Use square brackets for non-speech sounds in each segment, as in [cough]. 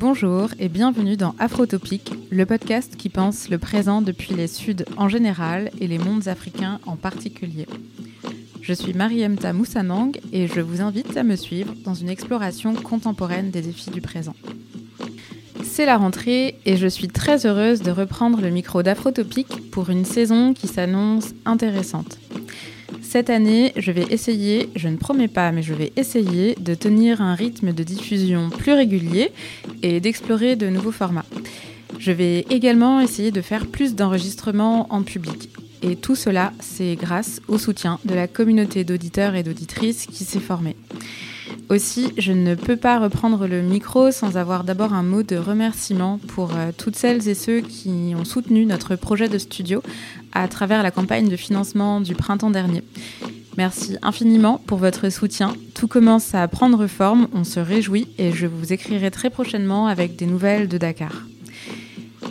Bonjour et bienvenue dans Afrotopique, le podcast qui pense le présent depuis les Suds en général et les mondes africains en particulier. Je suis Mariemta Moussanang et je vous invite à me suivre dans une exploration contemporaine des défis du présent. C'est la rentrée et je suis très heureuse de reprendre le micro d'Afrotopique pour une saison qui s'annonce intéressante. Cette année, je vais essayer, je ne promets pas, mais je vais essayer de tenir un rythme de diffusion plus régulier et d'explorer de nouveaux formats. Je vais également essayer de faire plus d'enregistrements en public. Et tout cela, c'est grâce au soutien de la communauté d'auditeurs et d'auditrices qui s'est formée. Aussi, je ne peux pas reprendre le micro sans avoir d'abord un mot de remerciement pour euh, toutes celles et ceux qui ont soutenu notre projet de studio à travers la campagne de financement du printemps dernier. Merci infiniment pour votre soutien. Tout commence à prendre forme, on se réjouit et je vous écrirai très prochainement avec des nouvelles de Dakar.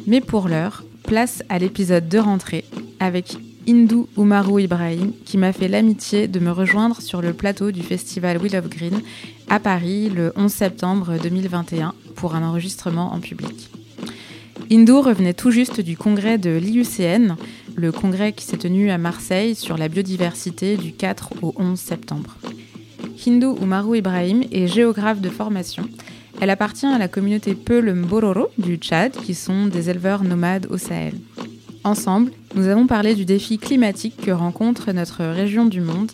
Mais pour l'heure, place à l'épisode de rentrée avec Hindou Umaru Ibrahim qui m'a fait l'amitié de me rejoindre sur le plateau du festival Wheel of Green à Paris le 11 septembre 2021 pour un enregistrement en public. Hindou revenait tout juste du congrès de l'IUCN, le congrès qui s'est tenu à Marseille sur la biodiversité du 4 au 11 septembre. Hindou Umaru Ibrahim est géographe de formation. Elle appartient à la communauté Peul Mbororo du Tchad, qui sont des éleveurs nomades au Sahel. Ensemble, nous avons parlé du défi climatique que rencontre notre région du monde.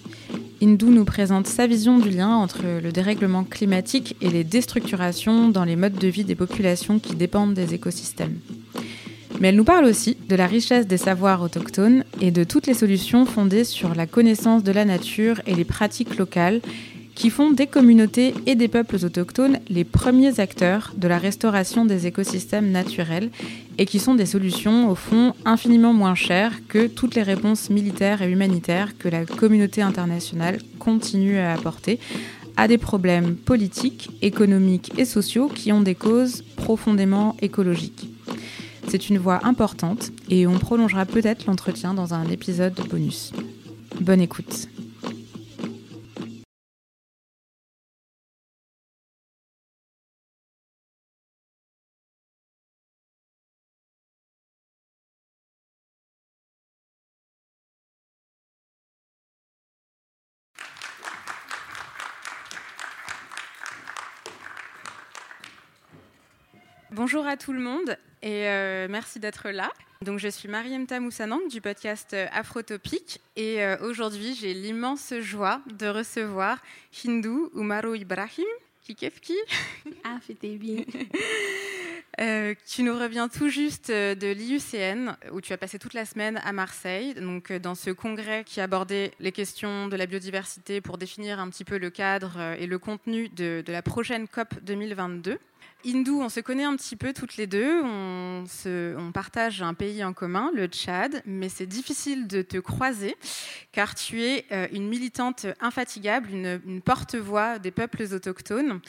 Hindou nous présente sa vision du lien entre le dérèglement climatique et les déstructurations dans les modes de vie des populations qui dépendent des écosystèmes. Mais elle nous parle aussi de la richesse des savoirs autochtones et de toutes les solutions fondées sur la connaissance de la nature et les pratiques locales qui font des communautés et des peuples autochtones les premiers acteurs de la restauration des écosystèmes naturels et qui sont des solutions au fond infiniment moins chères que toutes les réponses militaires et humanitaires que la communauté internationale continue à apporter à des problèmes politiques, économiques et sociaux qui ont des causes profondément écologiques. C'est une voix importante et on prolongera peut-être l'entretien dans un épisode de bonus. Bonne écoute. Bonjour à tout le monde et euh, merci d'être là. Donc, je suis Mariam Tamoussanang du podcast euh, Afrotopique et euh, aujourd'hui j'ai l'immense joie de recevoir Hindou Umaru Ibrahim. Qui qui Ah, c'était bien. [laughs] tu nous reviens tout juste de l'IUCN, où tu as passé toute la semaine à Marseille, donc dans ce congrès qui abordait les questions de la biodiversité pour définir un petit peu le cadre et le contenu de, de la prochaine COP 2022. Hindou, on se connaît un petit peu toutes les deux. On, partage un pays en commun, le Tchad, mais c'est difficile de te croiser car tu es euh, une militante infatigable, une, porte-voix des peuples autochtones.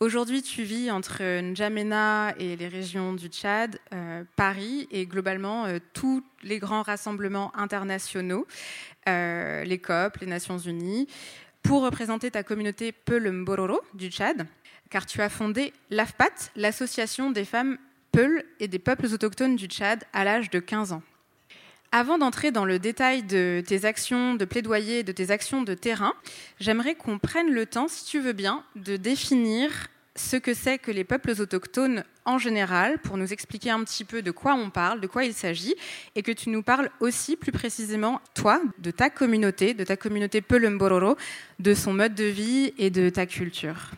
Aujourd'hui, tu vis entre N'Djamena et les régions du Tchad, euh, Paris et globalement euh, tous les grands rassemblements internationaux, les COP, les Nations Unies, pour représenter ta communauté Peul Mbororo du Tchad car tu as fondé l'AFPAT, l'association des femmes Peul et des peuples autochtones du Tchad, à l'âge de 15 ans. Avant d'entrer dans le détail de tes actions de plaidoyer, de tes actions de terrain, j'aimerais qu'on prenne le temps, si tu veux bien, de définir ce que c'est que les peuples autochtones en général, pour nous expliquer un petit peu de quoi on parle, de quoi il s'agit, et que tu nous parles aussi plus précisément, toi, de ta communauté, de ta communauté Peulumbororo, de son mode de vie et de ta culture.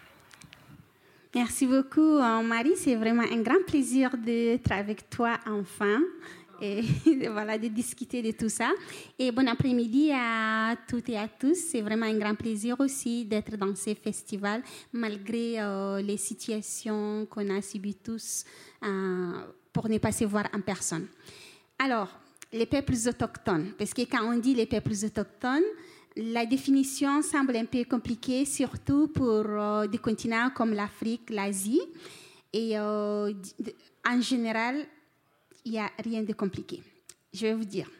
Merci beaucoup, euh, Marie. C'est vraiment un grand plaisir d'être avec toi enfin et [laughs] voilà, de discuter de tout ça. Et bon après-midi à toutes et à tous. C'est vraiment un grand plaisir aussi d'être dans ces festivals, malgré euh, les situations qu'on a subies tous euh, pour ne pas se voir en personne. Alors, les peuples autochtones, parce que quand on dit les peuples autochtones, la définition semble un peu compliquée, surtout pour euh, des continents comme l'Afrique, l'Asie. Et en général, il n'y a rien de compliqué. Je vais vous dire.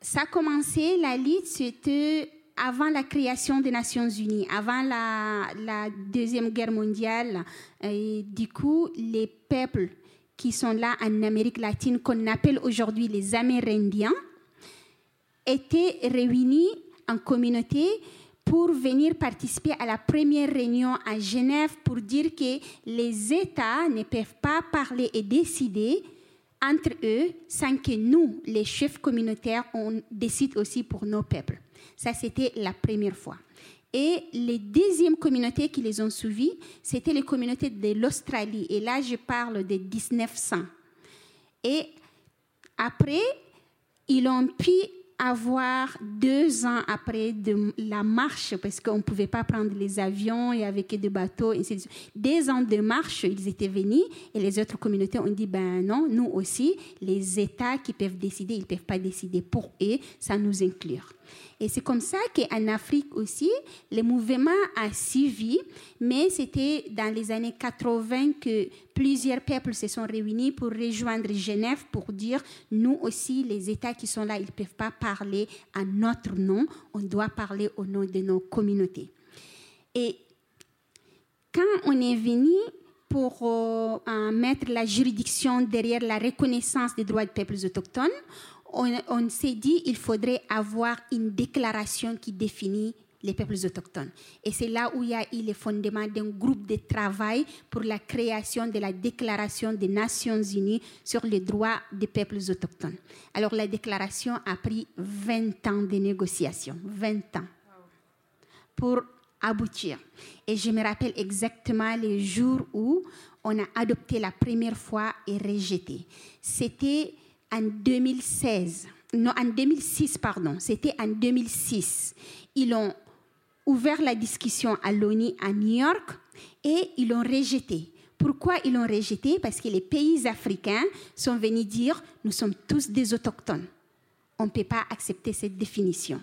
Ça a commencé, la lutte, c'était avant la création des Nations Unies, avant la, Deuxième Guerre mondiale, du coup, les peuples qui sont là en Amérique latine, qu'on appelle aujourd'hui les Amérindiens, étaient réunis en communauté pour venir participer à la première réunion à Genève pour dire que les États ne peuvent pas parler et décider entre eux sans que nous, les chefs communautaires, on décide aussi pour nos peuples. Ça, c'était la première fois. Et les deuxièmes communautés qui les ont suivis, c'était les communautés de l'Australie. Et là, je parle de 1900. Et après, ils ont pu avoir deux ans après de la marche, parce qu'on ne pouvait pas prendre les avions et avec des bateaux, et deux ans de marche, ils étaient venus et les autres communautés ont dit, ben non, nous aussi, les États qui peuvent décider, ils ne peuvent pas décider pour eux, ça nous inclut. Et c'est comme ça qu'en Afrique aussi, le mouvement a suivi, mais c'était dans les années 80 que plusieurs peuples se sont réunis pour rejoindre Genève pour dire, nous aussi, les États qui sont là, ils ne peuvent pas parler à notre nom, on doit parler au nom de nos communautés. Et quand on est venu pour euh, mettre la juridiction derrière la reconnaissance des droits des peuples autochtones, on, s'est dit qu'il faudrait avoir une déclaration qui définit les peuples autochtones. Et c'est là où il y a eu le fondement d'un groupe de travail pour la création de la Déclaration des Nations Unies sur les droits des peuples autochtones. Alors la déclaration a pris 20 ans de négociations, 20 ans, pour aboutir. Et je me rappelle exactement les jours où on a adopté la première fois et rejeté. C'était en 2016, non, en 2006, pardon, c'était en 2006. Ils ont ouvert la discussion à l'ONU à New York et ils l'ont rejeté. Pourquoi ils l'ont rejeté Parce que les pays africains sont venus dire nous sommes tous des autochtones. On ne peut pas accepter cette définition.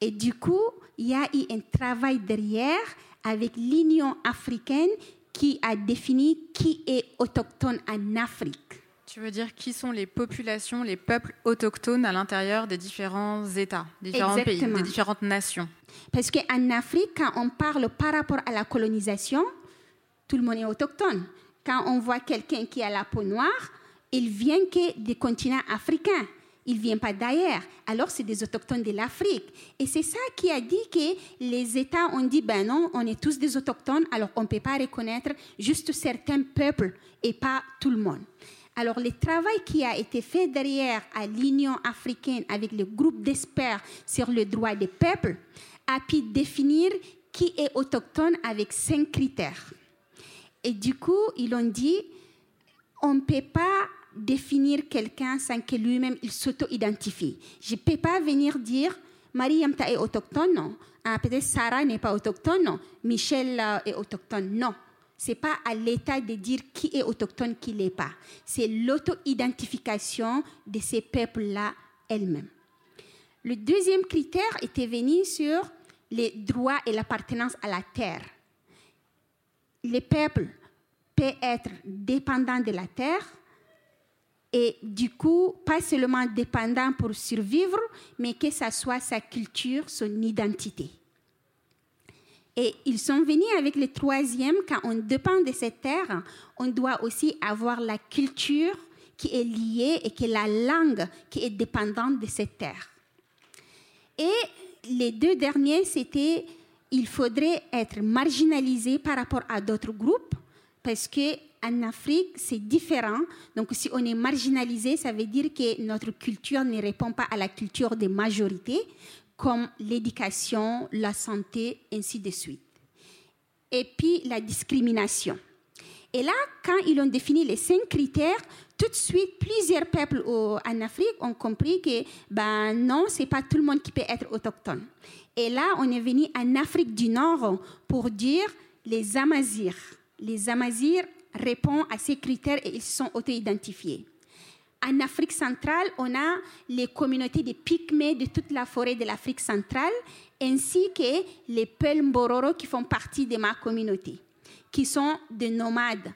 Et du coup, il y a eu un travail derrière avec l'Union africaine qui a défini qui est autochtone en Afrique. Tu veux dire qui sont les populations, les peuples autochtones à l'intérieur des différents États, différents pays, des différentes nations? Parce qu'en Afrique, quand on parle par rapport à la colonisation, tout le monde est autochtone. Quand on voit quelqu'un qui a la peau noire, il vient que des continents africains. Il ne vient pas d'ailleurs. Alors, c'est des autochtones de l'Afrique. Et c'est ça qui a dit que les États ont dit, ben non, on est tous des autochtones, alors on ne peut pas reconnaître juste certains peuples et pas tout le monde. Alors, le travail qui a été fait derrière à l'Union africaine avec le groupe d'experts sur le droit des peuples a pu définir qui est autochtone avec cinq critères. Et du coup, ils ont dit, on ne peut pas définir quelqu'un sans que lui-même il s'auto-identifie. Je ne peux pas venir dire, Marie Yamta est autochtone, non. Ah, peut-être Sarah n'est pas autochtone, non. Michel euh, est autochtone, non n'est pas à l'État de dire qui est autochtone, qui l'est pas. C'est l'auto-identification de ces peuples-là elles-mêmes. Le deuxième critère était venu sur les droits et l'appartenance à la terre. Les peuples peuvent être dépendants de la terre et du coup, pas seulement dépendants pour survivre, mais que ce soit sa culture, son identité. Et ils sont venus avec le troisième, quand on dépend de cette terre, on doit aussi avoir la culture qui est liée et que la langue qui est dépendante de cette terre. Et les deux derniers, c'était il faudrait être marginalisé par rapport à d'autres groupes, parce que en Afrique, c'est différent. Donc, si on est marginalisé, ça veut dire que notre culture ne répond pas à la culture des majorités comme l'éducation, la santé, ainsi de suite. Et puis la discrimination. Et là, quand ils ont défini les cinq critères, tout de suite, plusieurs peuples en Afrique ont compris que ben non, c'est pas tout le monde qui peut être autochtone. Et là, on est venu en Afrique du Nord pour dire les Amazirs. Les Amazirs répondent à ces critères et ils sont auto-identifiés. En Afrique centrale, on a les communautés de Pygmées de toute la forêt de l'Afrique centrale, ainsi que les Pelmbororo qui font partie de ma communauté, qui sont des nomades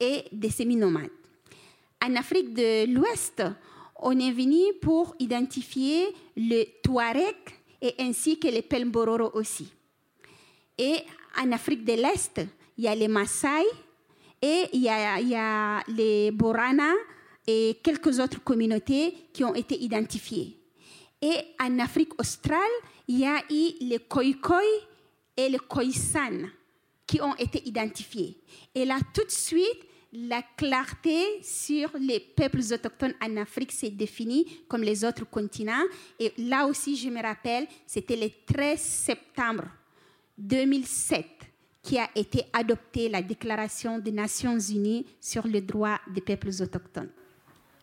et des semi-nomades. En Afrique de l'Ouest, on est venu pour identifier le Touareg et ainsi que les Pelmbororo aussi. Et en Afrique de l'Est, il y a les Maasai et il y a, il y a les Borana et quelques autres communautés qui ont été identifiées. Et en Afrique australe, il y a eu les Khoikhoi et les Khoisan qui ont été identifiés. Et là, tout de suite, la clarté sur les peuples autochtones en Afrique s'est définie comme les autres continents. Et là aussi, je me rappelle, c'était le 13 septembre 2007 qui a été adoptée la Déclaration des Nations Unies sur les droits des peuples autochtones.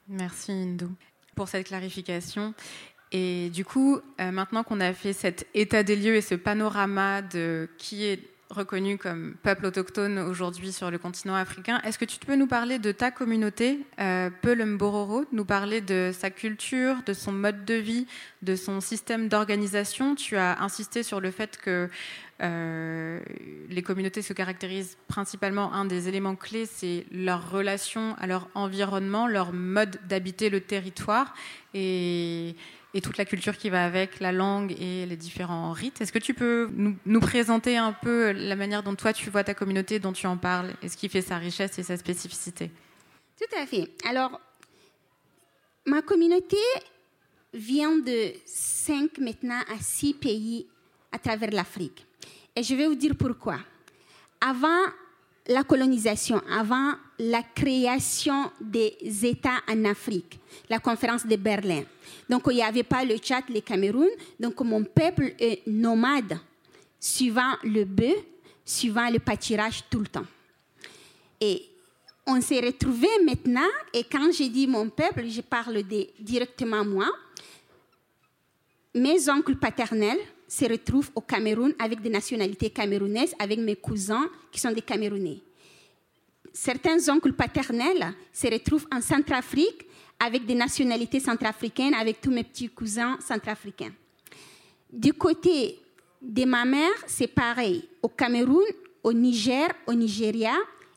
Merci Indou pour cette clarification. Et du coup, euh, maintenant qu'on a fait cet état des lieux et ce panorama de qui est reconnu comme peuple autochtone aujourd'hui sur le continent africain. Est-ce que tu peux nous parler de ta communauté, euh, Pelumbororo, nous parler de sa culture, de son mode de vie, de son système d'organisation? Tu as insisté sur le fait que euh, les communautés se caractérisent principalement, un des éléments clés, c'est leur relation à leur environnement, leur mode d'habiter le territoire. Et et toute la culture qui va avec, la langue et les différents rites. Est-ce que tu peux nous, présenter un peu la manière dont toi tu vois ta communauté, dont tu en parles, et ce qui fait sa richesse et sa spécificité? Tout à fait. Alors, ma communauté vient de 5 maintenant à 6 pays à travers l'Afrique. Et je vais vous dire pourquoi. Avant la colonisation, avant la création des États en Afrique, la conférence de Berlin. Donc, il n'y avait pas le Tchad, le Cameroun. Donc, mon peuple est nomade, suivant le bœuf, suivant le pâturage tout le temps. Et on s'est retrouvés maintenant, et quand je dis mon peuple, je parle de, directement moi. Mes oncles paternels se retrouvent au Cameroun avec des nationalités camerounaises, avec mes cousins qui sont des Camerounais. Certains oncles paternels se retrouvent en Centrafrique avec des nationalités centrafricaines, avec tous mes petits cousins centrafricains. Du côté de ma mère, c'est pareil, au Cameroun, au Niger, au Nigeria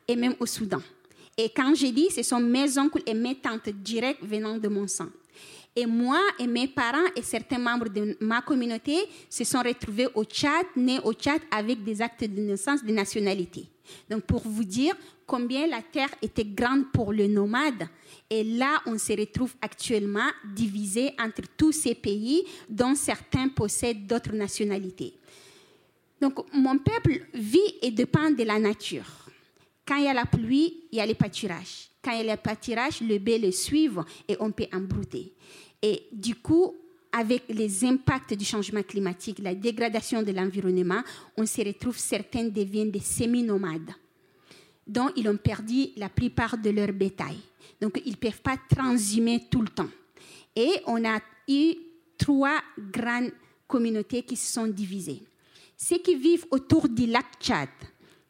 et même au Soudan. Et quand je dis, ce sont mes oncles et mes tantes directes venant de mon sang. Et moi et mes parents et certains membres de ma communauté se sont retrouvés au Tchad, nés au Tchad avec des actes de naissance de nationalité. Donc pour vous dire combien la terre était grande pour le nomade. Et là, on se retrouve actuellement divisé entre tous ces pays dont certains possèdent d'autres nationalités. Donc mon peuple vit et dépend de la nature. Quand il y a la pluie, il y a les pâturages. Quand il y a les pâturages, le bé le suivent et on peut embrouter. Et du coup, avec les impacts du changement climatique, la dégradation de l'environnement, on se retrouve, certains deviennent des semi-nomades, dont ils ont perdu la plupart de leur bétail. Donc, ils ne peuvent pas transhumer tout le temps. Et on a eu trois grandes communautés qui se sont divisées. Ceux qui vivent autour du lac Tchad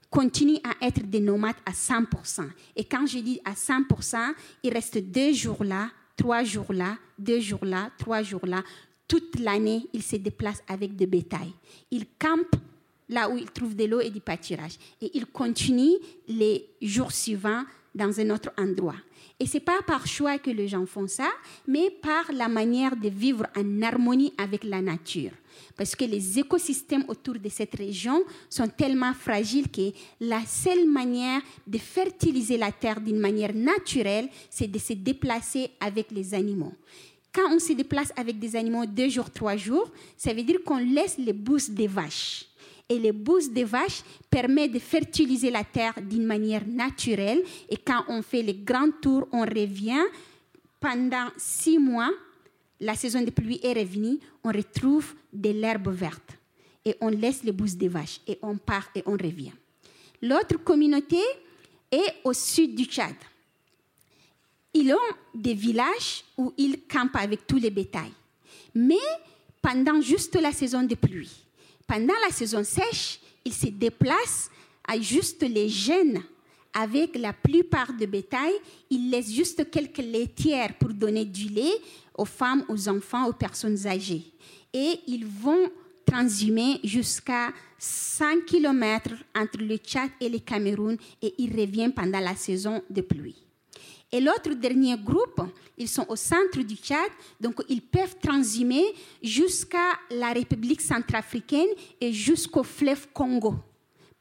continuent à être des nomades à 100%. Et quand je dis à 100%, ils restent deux jours là, trois jours là, deux jours là, trois jours là. Toute l'année, ils se déplacent avec des bétail. Ils campent là où ils trouvent de l'eau et du pâturage. Et ils continuent les jours suivants dans un autre endroit. Et ce n'est pas par choix que les gens font ça, mais par la manière de vivre en harmonie avec la nature. Parce que les écosystèmes autour de cette région sont tellement fragiles que la seule manière de fertiliser la terre d'une manière naturelle, c'est de se déplacer avec les animaux. Quand on se déplace avec des animaux deux jours, trois jours, ça veut dire qu'on laisse les bousses des vaches et les bousses des vaches permettent de fertiliser la terre d'une manière naturelle. Et quand on fait les grands tours, on revient pendant six mois. La saison de pluie est revenue, on retrouve de l'herbe verte et on laisse les bousses des vaches et on part et on revient. L'autre communauté est au sud du Tchad. Ils ont des villages où ils campent avec tous les bétails. Mais pendant juste la saison de pluie, pendant la saison sèche, ils se déplacent à juste les jeunes. Avec la plupart de bétail, ils laissent juste quelques laitières pour donner du lait aux femmes, aux enfants, aux personnes âgées. Et ils vont transhumer jusqu'à 100 km entre le Tchad et le Cameroun et ils reviennent pendant la saison de pluie. Et l'autre dernier groupe, ils sont au centre du Tchad, donc ils peuvent transhumer jusqu'à la République centrafricaine et jusqu'au fleuve Congo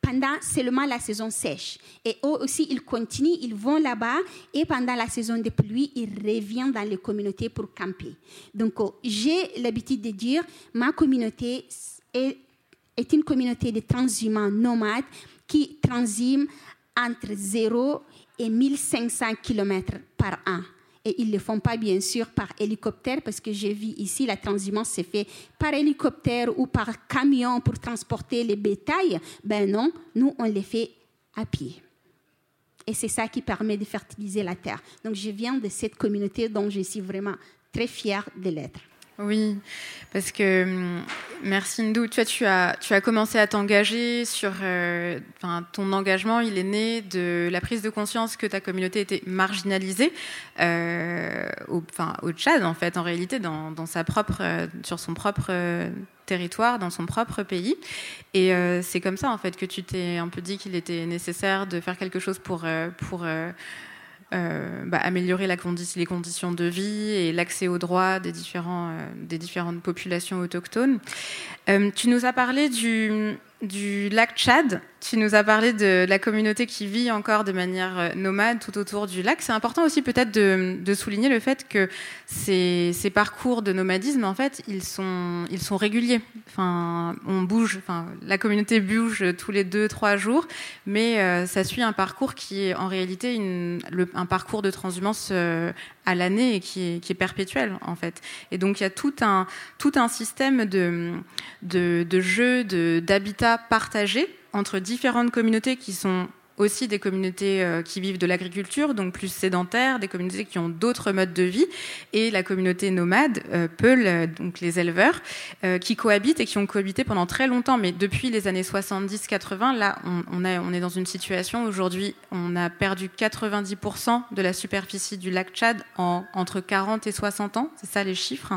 pendant seulement la saison sèche. Et eux aussi, ils continuent, ils vont là-bas et pendant la saison de pluie, ils reviennent dans les communautés pour camper. Donc, euh, j'ai l'habitude de dire, ma communauté est, est une communauté de transhumants nomades qui transhument entre 0 et 1500 km par an. Et ils ne le font pas, bien sûr, par hélicoptère, parce que j'ai vu ici, la transhumance s'est fait par hélicoptère ou par camion pour transporter les bétails. Ben non, nous, on les fait à pied. Et c'est ça qui permet de fertiliser la terre. Donc, je viens de cette communauté dont je suis vraiment très fière de l'être. Oui, parce que hum, merci Ndou, tu, as, commencé à t'engager sur. Euh, ton engagement, il est né de la prise de conscience que ta communauté était marginalisée euh, au, enfin, au Tchad, en fait, en réalité, dans, sa propre, euh, sur son propre territoire, dans son propre pays. Et c'est comme ça, en fait, que tu t'es un peu dit qu'il était nécessaire de faire quelque chose pour euh, bah, améliorer les conditions de vie et l'accès aux droits des, différents, euh, des différentes populations autochtones. Euh, tu nous as parlé du, du lac Tchad. Tu nous as parlé de la communauté qui vit encore de manière euh, nomade tout autour du lac. C'est important aussi peut-être de, souligner le fait que ces, parcours de nomadisme, en fait, ils sont, réguliers. Enfin, on bouge, enfin, la communauté bouge tous les deux, trois jours, mais euh, ça suit un parcours qui est en réalité un parcours de transhumance euh, à l'année et qui est, qui perpétuel en fait. Et donc il y a tout un, système de, de, de jeux, d'habitat partagé entre différentes communautés qui sont aussi des communautés euh, qui vivent de l'agriculture, donc plus sédentaires, des communautés qui ont d'autres modes de vie, et la communauté nomade, euh, Peul, euh, donc les éleveurs, qui cohabitent et qui ont cohabité pendant très longtemps. Mais depuis les années 70-80, là, on, est dans une situation aujourd'hui, on a perdu 90% de la superficie du lac Tchad en, entre 40 et 60 ans, c'est ça les chiffres.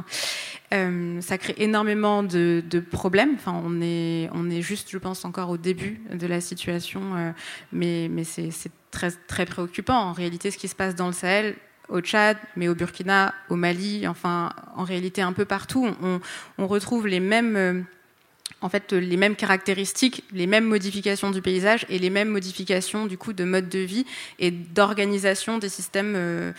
Ça crée énormément de, problèmes. Enfin, on est, juste, je pense, encore au début de la situation, mais mais, c'est très, préoccupant. En réalité, ce qui se passe dans le Sahel, au Tchad, mais au Burkina, au Mali, enfin, en réalité, un peu partout, on, retrouve les mêmes. Euh, en fait, les mêmes caractéristiques, les mêmes modifications du paysage et les mêmes modifications du coup de mode de vie et d'organisation des systèmes euh,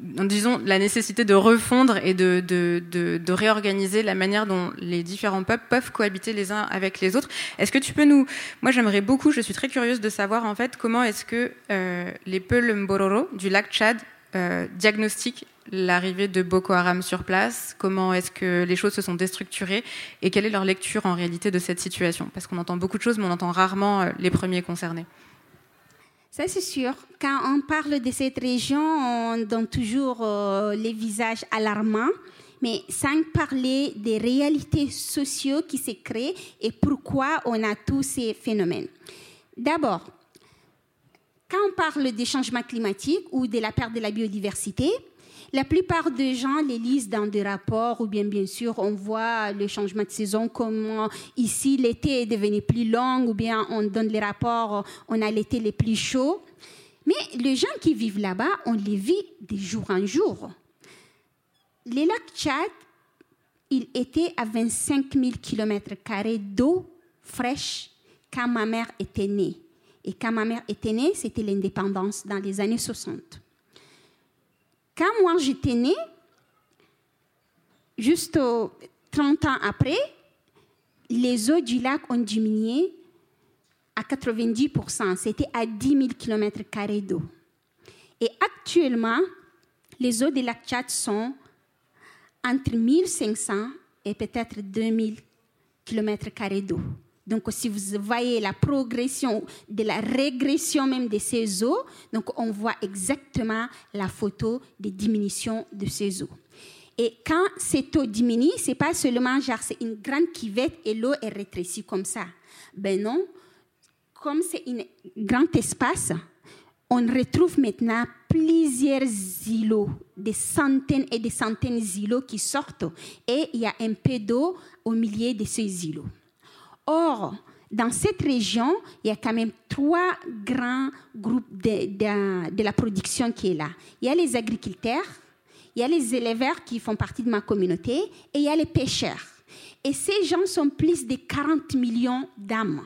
disons, la nécessité de refondre et de, de, de, réorganiser la manière dont les différents peuples peuvent cohabiter les uns avec les autres. Est-ce que tu peux nous... Moi, j'aimerais beaucoup, je suis très curieuse de savoir, en fait, comment est-ce que euh, les Peul Mbororo du lac Tchad euh, diagnostiquent l'arrivée de Boko Haram sur place? Comment est-ce que les choses se sont déstructurées? Et quelle est leur lecture, en réalité, de cette situation? Parce qu'on entend beaucoup de choses, mais on entend rarement euh, les premiers concernés. Ça, c'est sûr. Quand on parle de cette région, on donne toujours euh, les visages alarmants, mais sans parler des réalités sociales qui se créent et pourquoi on a tous ces phénomènes. D'abord, quand on parle des changements climatiques ou de la perte de la biodiversité, la plupart des gens les lisent dans des rapports ou bien bien sûr on voit le changement de saison comme ici l'été est devenu plus long ou bien on donne les rapports on a l'été le plus chaud. Mais les gens qui vivent là-bas, on les vit de jour en jour. Les lacs Tchad, il était à 25 000 km d'eau fraîche quand ma mère était née. Et quand ma mère était née, c'était l'indépendance dans les années 60. Quand moi j'étais née, juste 30 ans après, les eaux du lac ont diminué à 90%. C'était à 10 000 km d'eau. Et actuellement, les eaux du lac Tchad sont entre 1500 et peut-être 2000 km d'eau. Donc, si vous voyez la progression de la régression même de ces eaux, donc on voit exactement la photo de diminution de ces eaux. Et quand cette eau diminue, c'est pas seulement genre c'est une grande cuvette et l'eau est rétrécie comme ça. Ben non, comme c'est un grand espace, on retrouve maintenant plusieurs îlots, des centaines et des centaines d'îlots qui sortent et il y a un peu d'eau au milieu de ces îlots. Or, dans cette région, il y a quand même trois grands groupes de, de, la production qui est là. Il y a les agriculteurs, il y a les éleveurs qui font partie de ma communauté et il y a les pêcheurs. Et ces gens sont plus de 40 millions d'âmes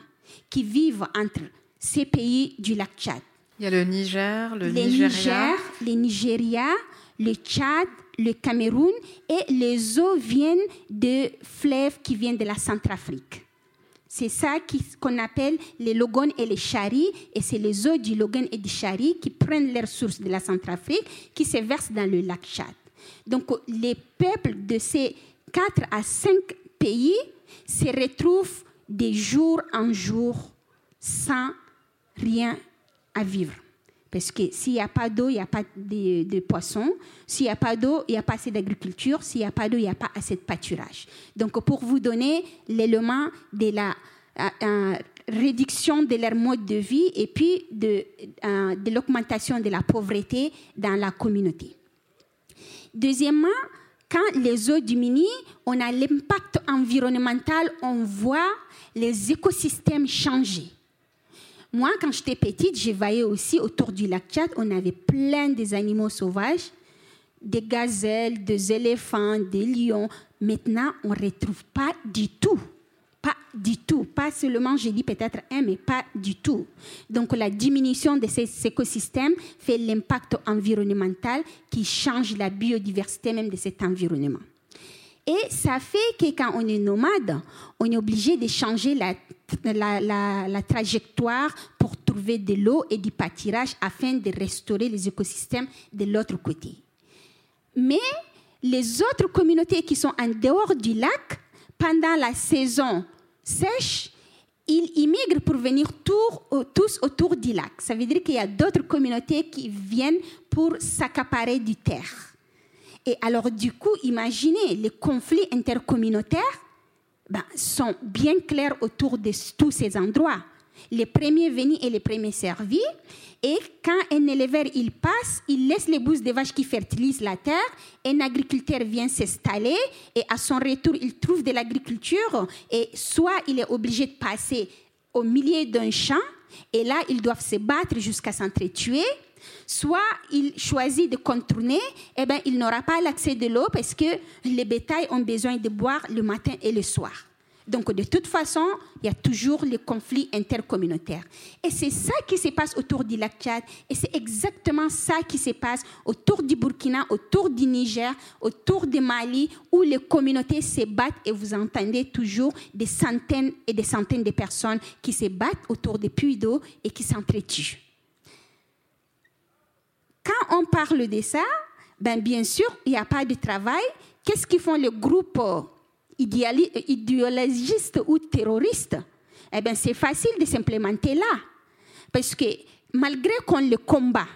qui vivent entre ces pays du lac Tchad. Il y a le Niger, le les Nigeria. Niger, le Nigeria, le Tchad, le Cameroun et les eaux viennent de fleuves qui viennent de la Centrafrique. C'est ça qu'on appelle les Logon et les Chari, et c'est les eaux du Logan et du Chari qui prennent leur source de la Centrafrique, qui se versent dans le lac Tchad. Donc les peuples de ces quatre à cinq pays se retrouvent de jour en jour sans rien à vivre. Parce que s'il n'y a pas d'eau, il n'y a pas de, poissons. S'il n'y a pas d'eau, il n'y a pas assez d'agriculture. S'il n'y a pas d'eau, il n'y a pas assez de pâturage. Donc, pour vous donner l'élément de la euh, euh, réduction de leur mode de vie et puis euh, de l'augmentation de la pauvreté dans la communauté. Deuxièmement, quand les eaux diminuent, on a l'impact environnemental, on voit les écosystèmes changer. Moi, quand j'étais petite, je voyais aussi autour du lac Tchad, on avait plein des animaux sauvages, des gazelles, des éléphants, des lions. Maintenant, on ne retrouve pas du tout. Pas du tout. Pas seulement, j'ai dit peut-être un, mais pas du tout. Donc, la diminution de ces écosystèmes fait l'impact environnemental qui change la biodiversité même de cet environnement. Et ça fait que quand on est nomade, on est obligé de changer la, trajectoire pour trouver de l'eau et du pâturage afin de restaurer les écosystèmes de l'autre côté. Mais les autres communautés qui sont en dehors du lac, pendant la saison sèche, ils immigrent pour venir tous autour du lac. Ça veut dire qu'il y a d'autres communautés qui viennent pour s'accaparer du terre. Et alors, du coup, imaginez, les conflits intercommunautaires ben, sont bien clairs autour de tous ces endroits. Les premiers venus et les premiers servis. Et quand un éleveur il passe, il laisse les bouses des vaches qui fertilisent la terre. Un agriculteur vient s'installer et à son retour, il trouve de l'agriculture. Et soit il est obligé de passer au milieu d'un champ et là, ils doivent se battre jusqu'à s'entretuer soit il choisit de contourner, eh ben, il n'aura pas l'accès de l'eau parce que les bétails ont besoin de boire le matin et le soir. Donc, de toute façon, il y a toujours les conflits intercommunautaires. Et c'est ça qui se passe autour du lac Tchad. Et c'est exactement ça qui se passe autour du Burkina, autour du Niger, autour du Mali, où les communautés se battent et vous entendez toujours des centaines et des centaines de personnes qui se battent autour des puits d'eau et qui s'entretuent. Quand on parle de ça, ben bien sûr, il n'y a pas de travail. Qu'est-ce qu'ils font les groupes idéologistes ou terroristes Eh bien, c'est facile de s'implémenter là. Parce que malgré qu'on le combat,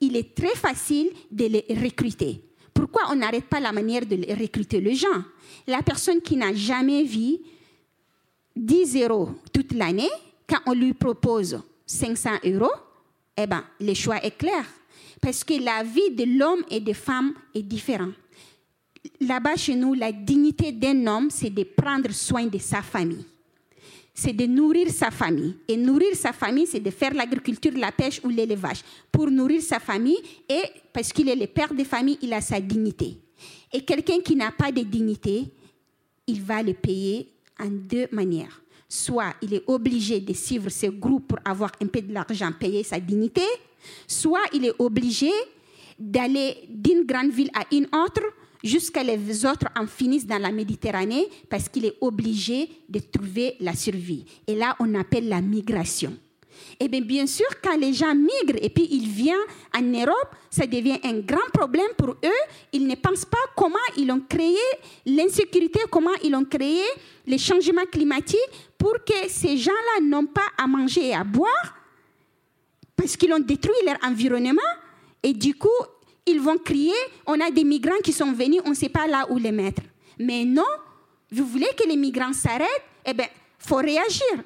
il est très facile de les recruter. Pourquoi on n'arrête pas la manière de recruter les gens? La personne qui n'a jamais vu 10 euros toute l'année, quand on lui propose 500 euros, eh ben, le choix est clair. Parce que la vie de l'homme et des femmes est différente. Là-bas, chez nous, la dignité d'un homme, c'est de prendre soin de sa famille. C'est de nourrir sa famille. Et nourrir sa famille, c'est de faire l'agriculture, la pêche ou l'élevage. Pour nourrir sa famille, et parce qu'il est le père de famille, il a sa dignité. Et quelqu'un qui n'a pas de dignité, il va le payer en deux manières. Soit il est obligé de suivre ce groupe pour avoir un peu de l'argent, payer sa dignité, soit il est obligé d'aller d'une grande ville à une autre jusqu'à les autres en finissent dans la Méditerranée parce qu'il est obligé de trouver la survie. Et là, on appelle la migration. Et eh bien, bien sûr, quand les gens migrent et puis ils viennent en Europe, ça devient un grand problème pour eux. Ils ne pensent pas comment ils ont créé l'insécurité, comment ils ont créé les changements climatiques pour que ces gens-là n'ont pas à manger et à boire parce qu'ils ont détruit leur environnement et du coup, ils vont crier, on a des migrants qui sont venus, on ne sait pas là où les mettre. Mais non, vous voulez que les migrants s'arrêtent? Eh bien, il faut réagir. Il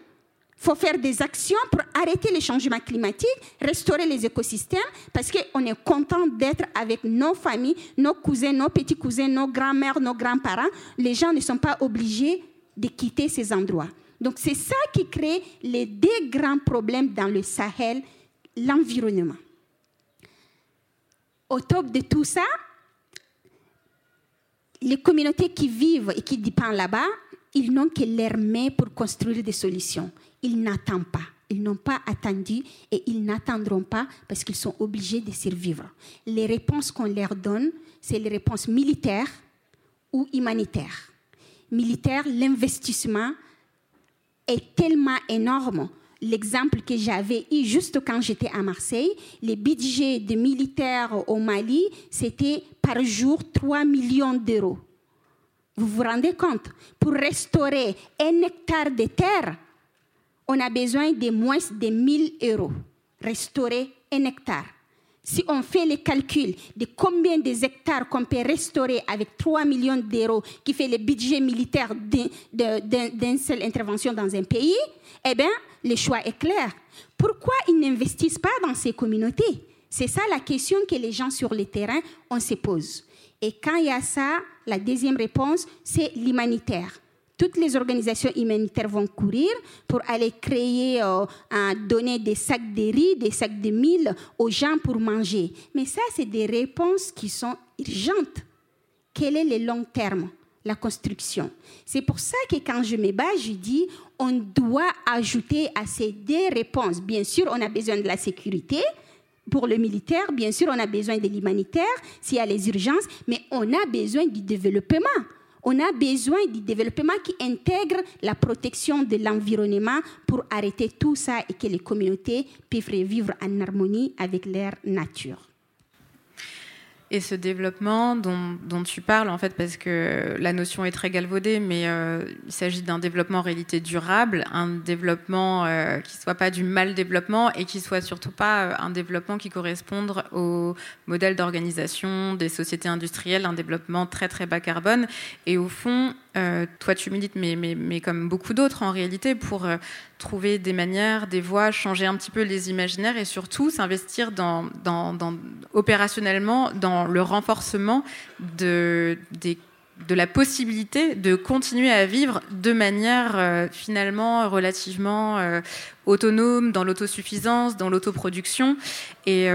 faut faire des actions pour arrêter les changements climatiques, restaurer les écosystèmes, parce qu'on est content d'être avec nos familles, nos cousins, nos petits cousins, nos grands-mères, nos grands-parents. Les gens ne sont pas obligés de quitter ces endroits. Donc c'est ça qui crée les deux grands problèmes dans le Sahel, l'environnement. Au top de tout ça, les communautés qui vivent et qui dépendent là-bas, ils n'ont que l'air main pour construire des solutions. Ils n'attendent pas. Ils n'ont pas attendu et ils n'attendront pas parce qu'ils sont obligés de survivre. Les réponses qu'on leur donne, c'est les réponses militaires ou humanitaires. Militaire, l'investissement est tellement énorme. L'exemple que j'avais eu juste quand j'étais à Marseille, les budgets de militaires au Mali, c'était par jour 3 millions d'euros. Vous vous rendez compte? Pour restaurer un hectare de terre, on a besoin de moins de 1000 euros. Restaurer un hectare. Si on fait les calculs de combien de hectares qu'on peut restaurer avec 3 millions d'euros, qui fait le budget militaire d'une seule intervention dans un pays, eh bien, le choix est clair. Pourquoi ils n'investissent pas dans ces communautés? C'est ça la question que les gens sur le terrain, on se pose. Et quand il y a ça, la deuxième réponse, c'est l'humanitaire. Toutes les organisations humanitaires vont courir pour aller créer, euh, donner des sacs de riz, des sacs de mille aux gens pour manger. Mais ça, c'est des réponses qui sont urgentes. Quel est le long terme? La construction. C'est pour ça que quand je me bats, je dis, on doit ajouter à ces deux réponses. Bien sûr, on a besoin de la sécurité, pour le militaire, bien sûr, on a besoin de l'humanitaire s'il y a les urgences, mais on a besoin du développement. On a besoin du développement qui intègre la protection de l'environnement pour arrêter tout ça et que les communautés puissent vivre en harmonie avec leur nature. Et ce développement dont, tu parles, en fait, parce que la notion est très galvaudée, mais euh, il s'agit d'un développement en réalité durable, un développement euh, qui ne soit pas du mal développement et qui soit surtout pas euh, un développement qui corresponde au modèle d'organisation des sociétés industrielles, un développement très très bas carbone. Et au fond, toi, tu milites, mais, comme beaucoup d'autres en réalité, pour trouver des manières, des voies, changer un petit peu les imaginaires et surtout s'investir opérationnellement dans le renforcement de, la possibilité de continuer à vivre de manière euh, finalement relativement autonome, dans l'autosuffisance, dans l'autoproduction. Et,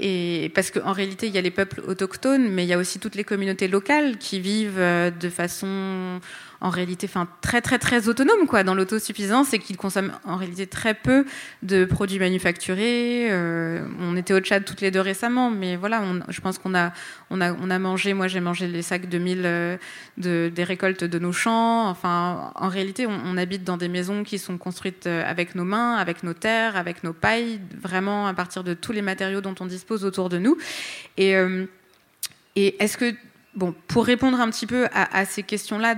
et parce qu'en réalité, il y a les peuples autochtones, mais il y a aussi toutes les communautés locales qui vivent euh, de façon en réalité enfin, très très très autonome quoi, dans l'autosuffisance et qu'ils consomment en réalité très peu de produits manufacturés. Euh, on était au Tchad toutes les deux récemment, mais voilà, je pense qu'on a, on a, on a mangé, moi j'ai mangé les sacs de mille euh, de, des récoltes de nos champs. Enfin, en réalité, on, habite dans des maisons qui sont construites avec nos mains, avec nos terres, avec nos pailles, vraiment à partir de tous les matériaux dont on dispose autour de nous. Euh, et est-ce que bon, pour répondre un petit peu à, ces questions-là,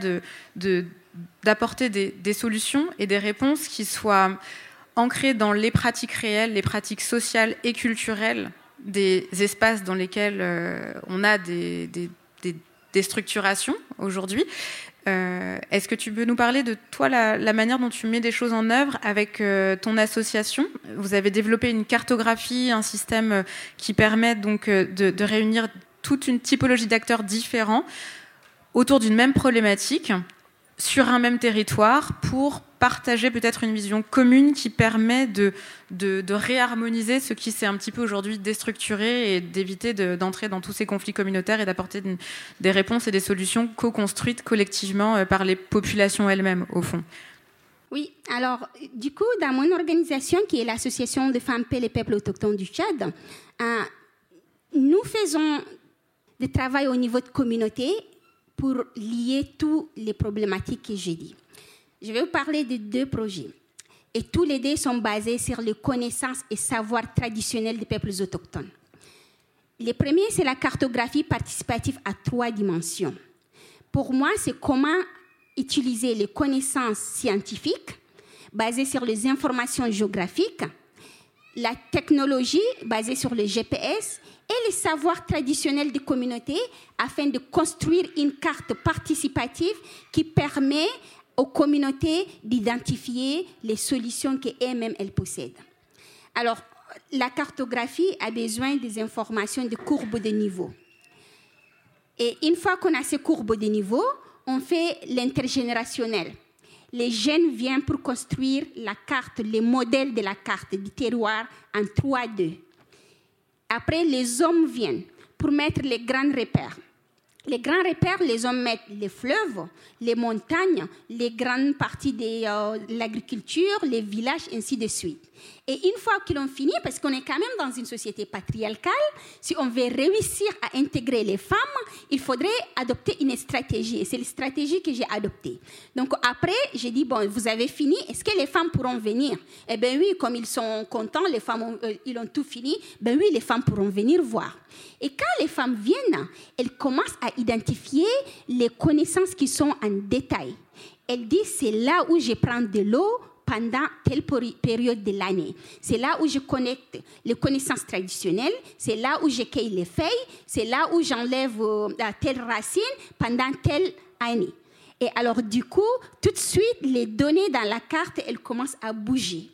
d'apporter des, solutions et des réponses qui soient ancrées dans les pratiques réelles, les pratiques sociales et culturelles des espaces dans lesquels euh, on a des, structurations aujourd'hui. Euh, est-ce que tu peux nous parler de toi, la, manière dont tu mets des choses en œuvre avec euh, ton association? Vous avez développé une cartographie, un système qui permet donc de, de réunir toute une typologie d'acteurs différents autour d'une même problématique sur un même territoire pour partager peut-être une vision commune qui permet de, de, réharmoniser ce qui s'est un petit peu aujourd'hui déstructuré et d'éviter d'entrer dans tous ces conflits communautaires et d'apporter des réponses et des solutions co-construites collectivement euh, par les populations elles-mêmes, au fond. Oui, alors du coup, dans mon organisation qui est l'Association de femmes et les peuples autochtones du Tchad, euh, nous faisons de travail au niveau de communauté pour lier toutes les problématiques que j'ai dit. Je vais vous parler de deux projets. Et tous les deux sont basés sur les connaissances et savoirs traditionnels des peuples autochtones. Le premier, c'est la cartographie participative à trois dimensions. Pour moi, c'est comment utiliser les connaissances scientifiques basées sur les informations géographiques, la technologie basée sur le GPS et les savoirs traditionnels des communautés afin de construire une carte participative qui permet aux communautés d'identifier les solutions qu'elles-mêmes elles possèdent. Alors, la cartographie a besoin des informations de courbes de niveau. Et une fois qu'on a ces courbes de niveau, on fait l'intergénérationnel. les jeunes viennent pour construire la carte, les modèles de la carte du terroir en 3D. Après, les hommes viennent pour mettre les grands repères. Les grands repères, les hommes mettent les fleuves, les montagnes, les grandes parties de euh, l'agriculture, les villages, ainsi de suite. Et une fois qu'ils ont fini, parce qu'on est quand même dans une société patriarcale, si on veut réussir à intégrer les femmes, il faudrait adopter une stratégie. Et c'est la stratégie que j'ai adoptée. Donc après, j'ai dit, bon, vous avez fini, est-ce que les femmes pourront venir? Eh bien oui, comme ils sont contents, les femmes, ont, euh, ils ont tout fini, ben oui, les femmes pourront venir voir. Et quand les femmes viennent, elles commencent à identifier les connaissances qui sont en détail. Elles disent, c'est là où je prends de l'eau pendant telle période de l'année. C'est là où je connecte les connaissances traditionnelles, c'est là où je cueille les feuilles, c'est là où j'enlève euh, telle racine pendant telle année. Et alors du coup, tout de suite, les données dans la carte, elles commencent à bouger.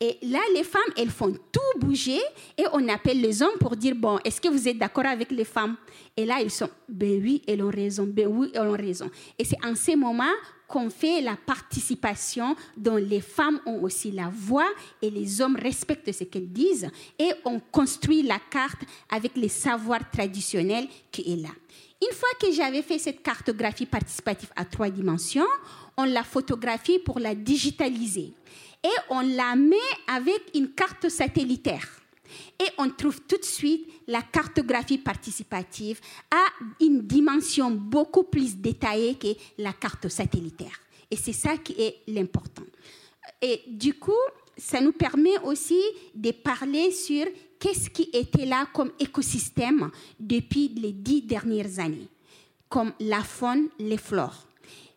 Et là, les femmes, elles font tout bouger et on appelle les hommes pour dire, bon, est-ce que vous êtes d'accord avec les femmes? Et là, ils sont, ben oui, elles ont raison, ben oui, elles ont raison. Et c'est en ces moments qu'on fait la participation dont les femmes ont aussi la voix et les hommes respectent ce qu'elles disent et on construit la carte avec les savoirs traditionnels qui est là. Une fois que j'avais fait cette cartographie participative à trois dimensions, on la photographie pour la digitaliser et on la met avec une carte satellitaire. Et on trouve tout de suite la cartographie participative à une dimension beaucoup plus détaillée que la carte satellitaire. Et c'est ça qui est l'important. Et du coup, ça nous permet aussi de parler sur qu'est-ce qui était là comme écosystème depuis les dix dernières années, comme la faune, les flores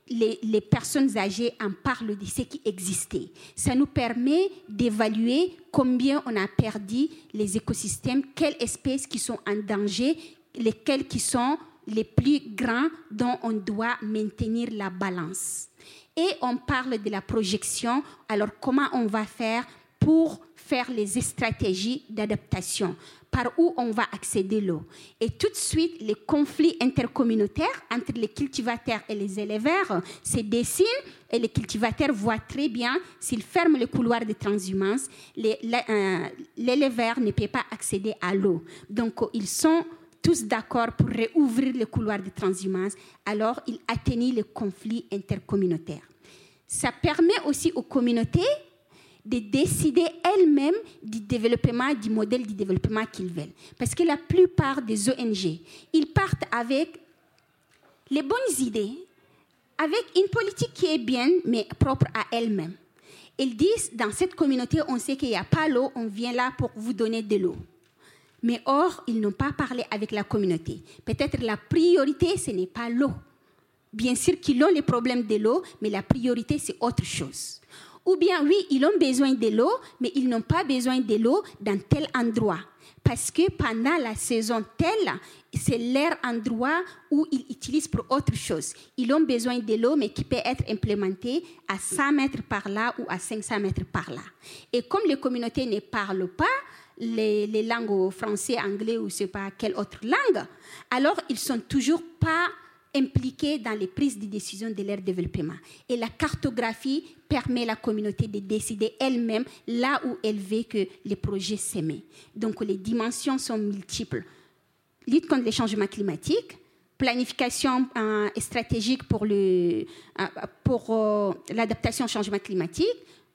les, personnes âgées en parlent de ce qui existait. Ça nous permet d'évaluer combien on a perdu les écosystèmes, quelles espèces qui sont en danger, lesquelles qui sont les plus grands dont on doit maintenir la balance. Et on parle de la projection. Alors comment on va faire pour faire les stratégies d'adaptation? Par où on va accéder l'eau. Et tout de suite, les conflits intercommunautaires entre les cultivateurs et les éleveurs se dessinent et les cultivateurs voient très bien s'ils ferment le couloir de transhumance, euh, l'éleveur ne peut pas accéder à l'eau. Donc, ils sont tous d'accord pour réouvrir le couloir de transhumance, alors ils atteignent les conflits intercommunautaires. Ça permet aussi aux communautés de décider elles-mêmes du développement, du modèle du développement qu'ils veulent. Parce que la plupart des ONG, ils partent avec les bonnes idées, avec une politique qui est bien, mais propre à elles-mêmes. Ils disent, dans cette communauté, on sait qu'il n'y a pas l'eau, on vient là pour vous donner de l'eau. Mais or, ils n'ont pas parlé avec la communauté. Peut-être la priorité, ce n'est pas l'eau. Bien sûr qu'ils ont les problèmes de l'eau, mais la priorité, c'est autre chose. Ou bien, oui, ils ont besoin de l'eau, mais ils n'ont pas besoin de l'eau dans tel endroit. Parce que pendant la saison telle, c'est leur endroit où ils utilisent pour autre chose. Ils ont besoin de l'eau, mais qui peut être implémentée à 100 mètres par là ou à 500 mètres par là. Et comme les communautés ne parlent pas les, langues français, anglais ou je sais pas quelle autre langue, alors ils sont toujours pas impliqués dans les prises de décision de leur développement. Et la cartographie permet à la communauté de décider elle-même là où elle veut que les projets s'aiment. Donc les dimensions sont multiples. Lutte contre les changements climatiques, planification euh, stratégique pour, euh, euh, l'adaptation au changement climatique,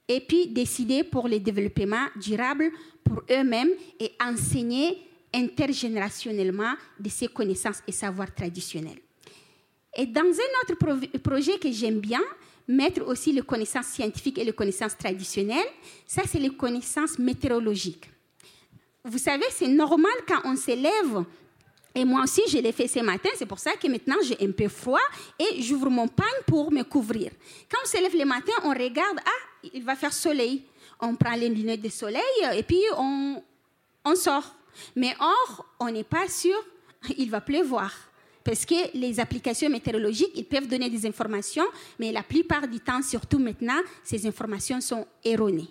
et puis décider pour le développement durable pour eux-mêmes et enseigner intergénérationnellement de ces connaissances et savoirs traditionnels. Et dans un autre projet que j'aime bien, mettre aussi les connaissances scientifiques et les connaissances traditionnelles, ça c'est les connaissances météorologiques. Vous savez, c'est normal quand on s'élève, et moi aussi je l'ai fait ce matin, c'est pour ça que maintenant j'ai un peu froid et j'ouvre mon pagne pour me couvrir. Quand on s'élève le matin, on regarde, ah, il va faire soleil. On prend les lunettes de soleil et puis on sort. Mais or, on n'est pas sûr, il va pleuvoir. Parce que les applications météorologiques, ils peuvent donner des informations, mais la plupart du temps, surtout maintenant, ces informations sont erronées.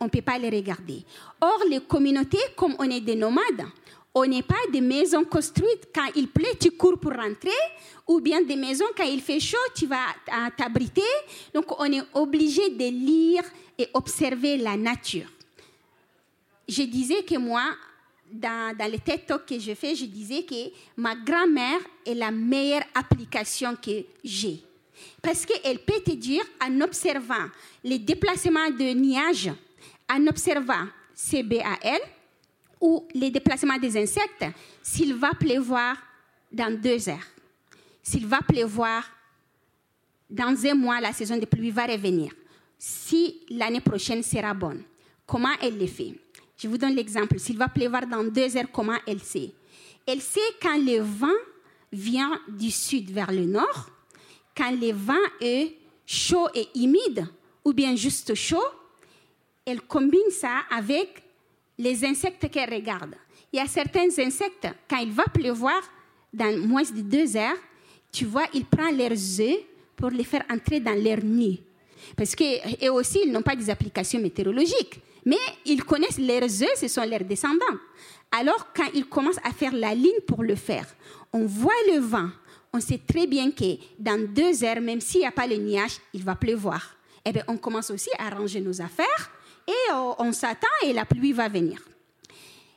On ne peut pas les regarder. Or, les communautés, comme on est des nomades, On n'est pas des maisons construites quand il pleut, tu cours pour rentrer, ou bien des maisons quand il fait chaud, tu vas t'abriter. Donc on est obligé de lire et observer la nature. Je disais que moi, dans, les TED Talks que je fais, je disais que ma grand-mère est la meilleure application que j'ai. Parce qu'elle peut te dire, en observant les déplacements de nuages, en observant CBAL ou les déplacements des insectes, s'il va pleuvoir dans deux heures, s'il va pleuvoir dans un mois, la saison de pluie va revenir, si l'année prochaine sera bonne. Comment elle le fait? Je vous donne l'exemple. S'il va pleuvoir dans deux heures, comment elle sait? Elle sait quand le vent vient du sud vers le nord, quand le vent est chaud et humide, ou bien juste chaud, elle combine ça avec les insectes qu'elle regarde. Il y a certains insectes, quand il va pleuvoir, dans moins de deux heures, tu vois, ils prennent leurs œufs pour les faire entrer dans leur nid. Parce que, et aussi, ils n'ont pas des applications météorologiques, mais ils connaissent leurs œufs, ce sont leurs descendants. Alors, quand ils commencent à faire la ligne pour le faire, on voit le vent, on sait très bien que dans deux heures, même s'il n'y a pas le nuage, il va pleuvoir. Eh bien, on commence aussi à ranger nos affaires et on s'attend et la pluie va venir.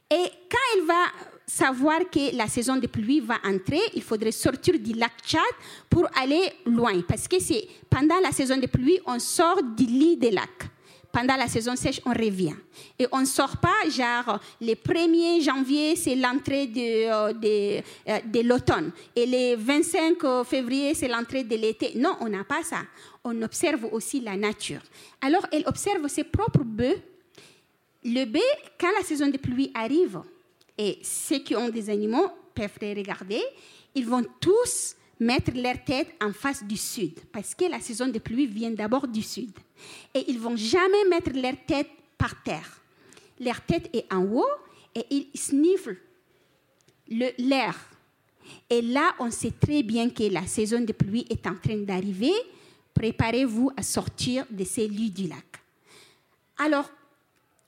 Et quand il va savoir que la saison de pluie va entrer, il faudrait sortir du lac Tchad pour aller loin. Parce que c'est pendant la saison de pluie, on sort du lit des lacs pendant la saison sèche, on revient. Et on ne sort pas, genre, le 1er janvier, c'est l'entrée de, euh, de, euh, de l'automne. Et le 25 euh, février, c'est l'entrée de l'été. Non, on n'a pas ça. On observe aussi la nature. Alors, elle observe ses propres bœufs. Le bœuf, quand la saison de pluie arrive, et ceux qui ont des animaux peuvent les regarder, ils vont tous mettre leur tête en face du sud, parce que la saison de pluie vient d'abord du sud. Et ils vont jamais mettre leur tête par terre. Leur tête est en haut et ils sniffent l'air. Et là, on sait très bien que la saison de pluie est en train d'arriver. Préparez-vous à sortir de ces lits du lac. Alors,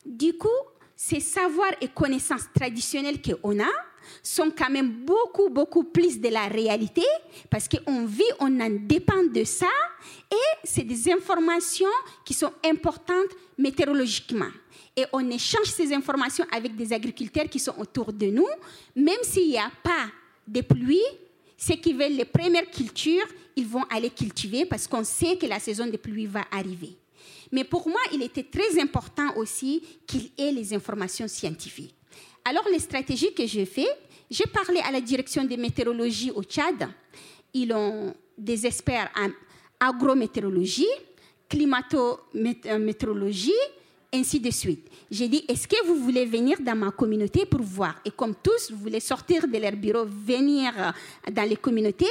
du coup, ces savoirs et connaissances traditionnelles qu'on a, sont quand même beaucoup, beaucoup plus de la réalité parce qu'on vit, on en dépend de ça et c'est des informations qui sont importantes météorologiquement. Et on échange ces informations avec des agriculteurs qui sont autour de nous, même s'il n'y a pas de pluie, ceux qui veulent les premières cultures, ils vont aller cultiver parce qu'on sait que la saison de pluie va arriver. Mais pour moi, il était très important aussi qu'il ait les informations scientifiques. Alors, les stratégies que j'ai faites, j'ai parlé à la direction de météorologie au Tchad. Ils ont des experts en agrométéorologie, climato-météorologie, ainsi de suite. J'ai dit, est-ce que vous voulez venir dans ma communauté pour voir? Et comme tous, vous voulez sortir de leur bureau, venir dans les communautés,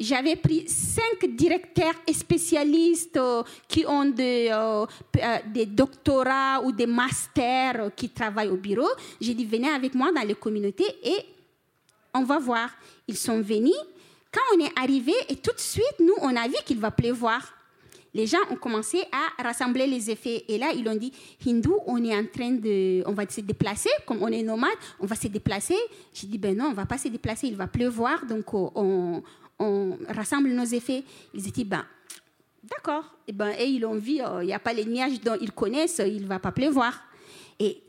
j'avais pris cinq directeurs et spécialistes euh, qui ont des, euh, euh, des doctorats ou des masters qui travaillent au bureau. J'ai dit, venez avec moi dans les communautés et on va voir. Ils sont venus. Quand on est arrivé, et tout de suite, nous, on a vu qu'il va pleuvoir les gens ont commencé à rassembler les effets. Et là, ils ont dit, Hindou, on est en train de, on va se déplacer, comme on est nomade, on va se déplacer. J'ai dit, ben non, on va pas se déplacer, il va pleuvoir, donc on, on rassemble nos effets. Ils étaient, ben, d'accord. Et, ben, et ils ont vu, euh, il n'y a pas les nuages dont ils connaissent, il va pas pleuvoir. Et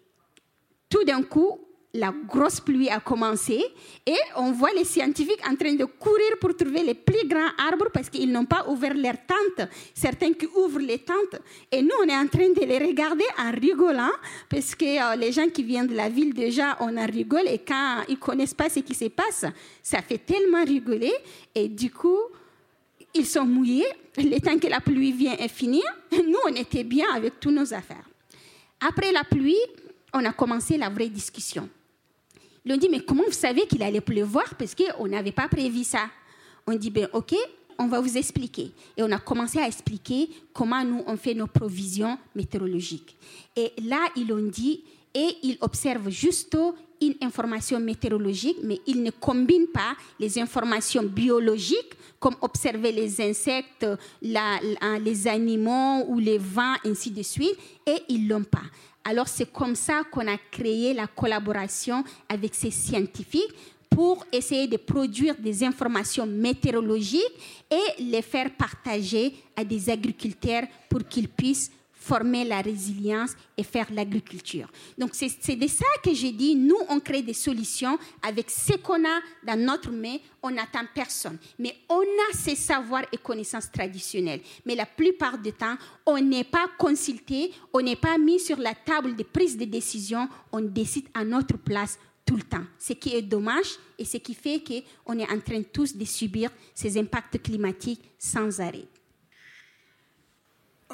tout d'un coup, la grosse pluie a commencé et on voit les scientifiques en train de courir pour trouver les plus grands arbres parce qu'ils n'ont pas ouvert leurs tentes. Certains qui ouvrent les tentes. Et nous, on est en train de les regarder en rigolant parce que euh, les gens qui viennent de la ville, déjà, on en rigole et quand ils connaissent pas ce qui se passe, ça fait tellement rigoler. Et du coup, ils sont mouillés. Le temps que la pluie vient est fini. Nous, on était bien avec toutes nos affaires. Après la pluie, on a commencé la vraie discussion. Ils ont dit, mais comment vous savez qu'il allait pleuvoir Parce qu'on n'avait pas prévu ça? On dit, ben ok, on va vous expliquer. Et on a commencé à expliquer comment nous, on fait nos provisions météorologiques. Et là, ils ont dit, et il observe juste une information météorologique, mais il ne combine pas les informations biologiques, comme observer les insectes, les animaux ou les vents, ainsi de suite, et ils l'ont pas. Alors c'est comme ça qu'on a créé la collaboration avec ces scientifiques pour essayer de produire des informations météorologiques et les faire partager à des agriculteurs pour qu'ils puissent former la résilience et faire l'agriculture. Donc c'est de ça que j'ai dit, nous, on crée des solutions avec ce qu'on a dans notre main, on n'attend personne. Mais on a ces savoirs et connaissances traditionnelles. Mais la plupart du temps, on n'est pas consulté, on n'est pas mis sur la table de prise de décision, on décide à notre place tout le temps. Ce qui est dommage et ce qui fait qu'on est en train tous de subir ces impacts climatiques sans arrêt.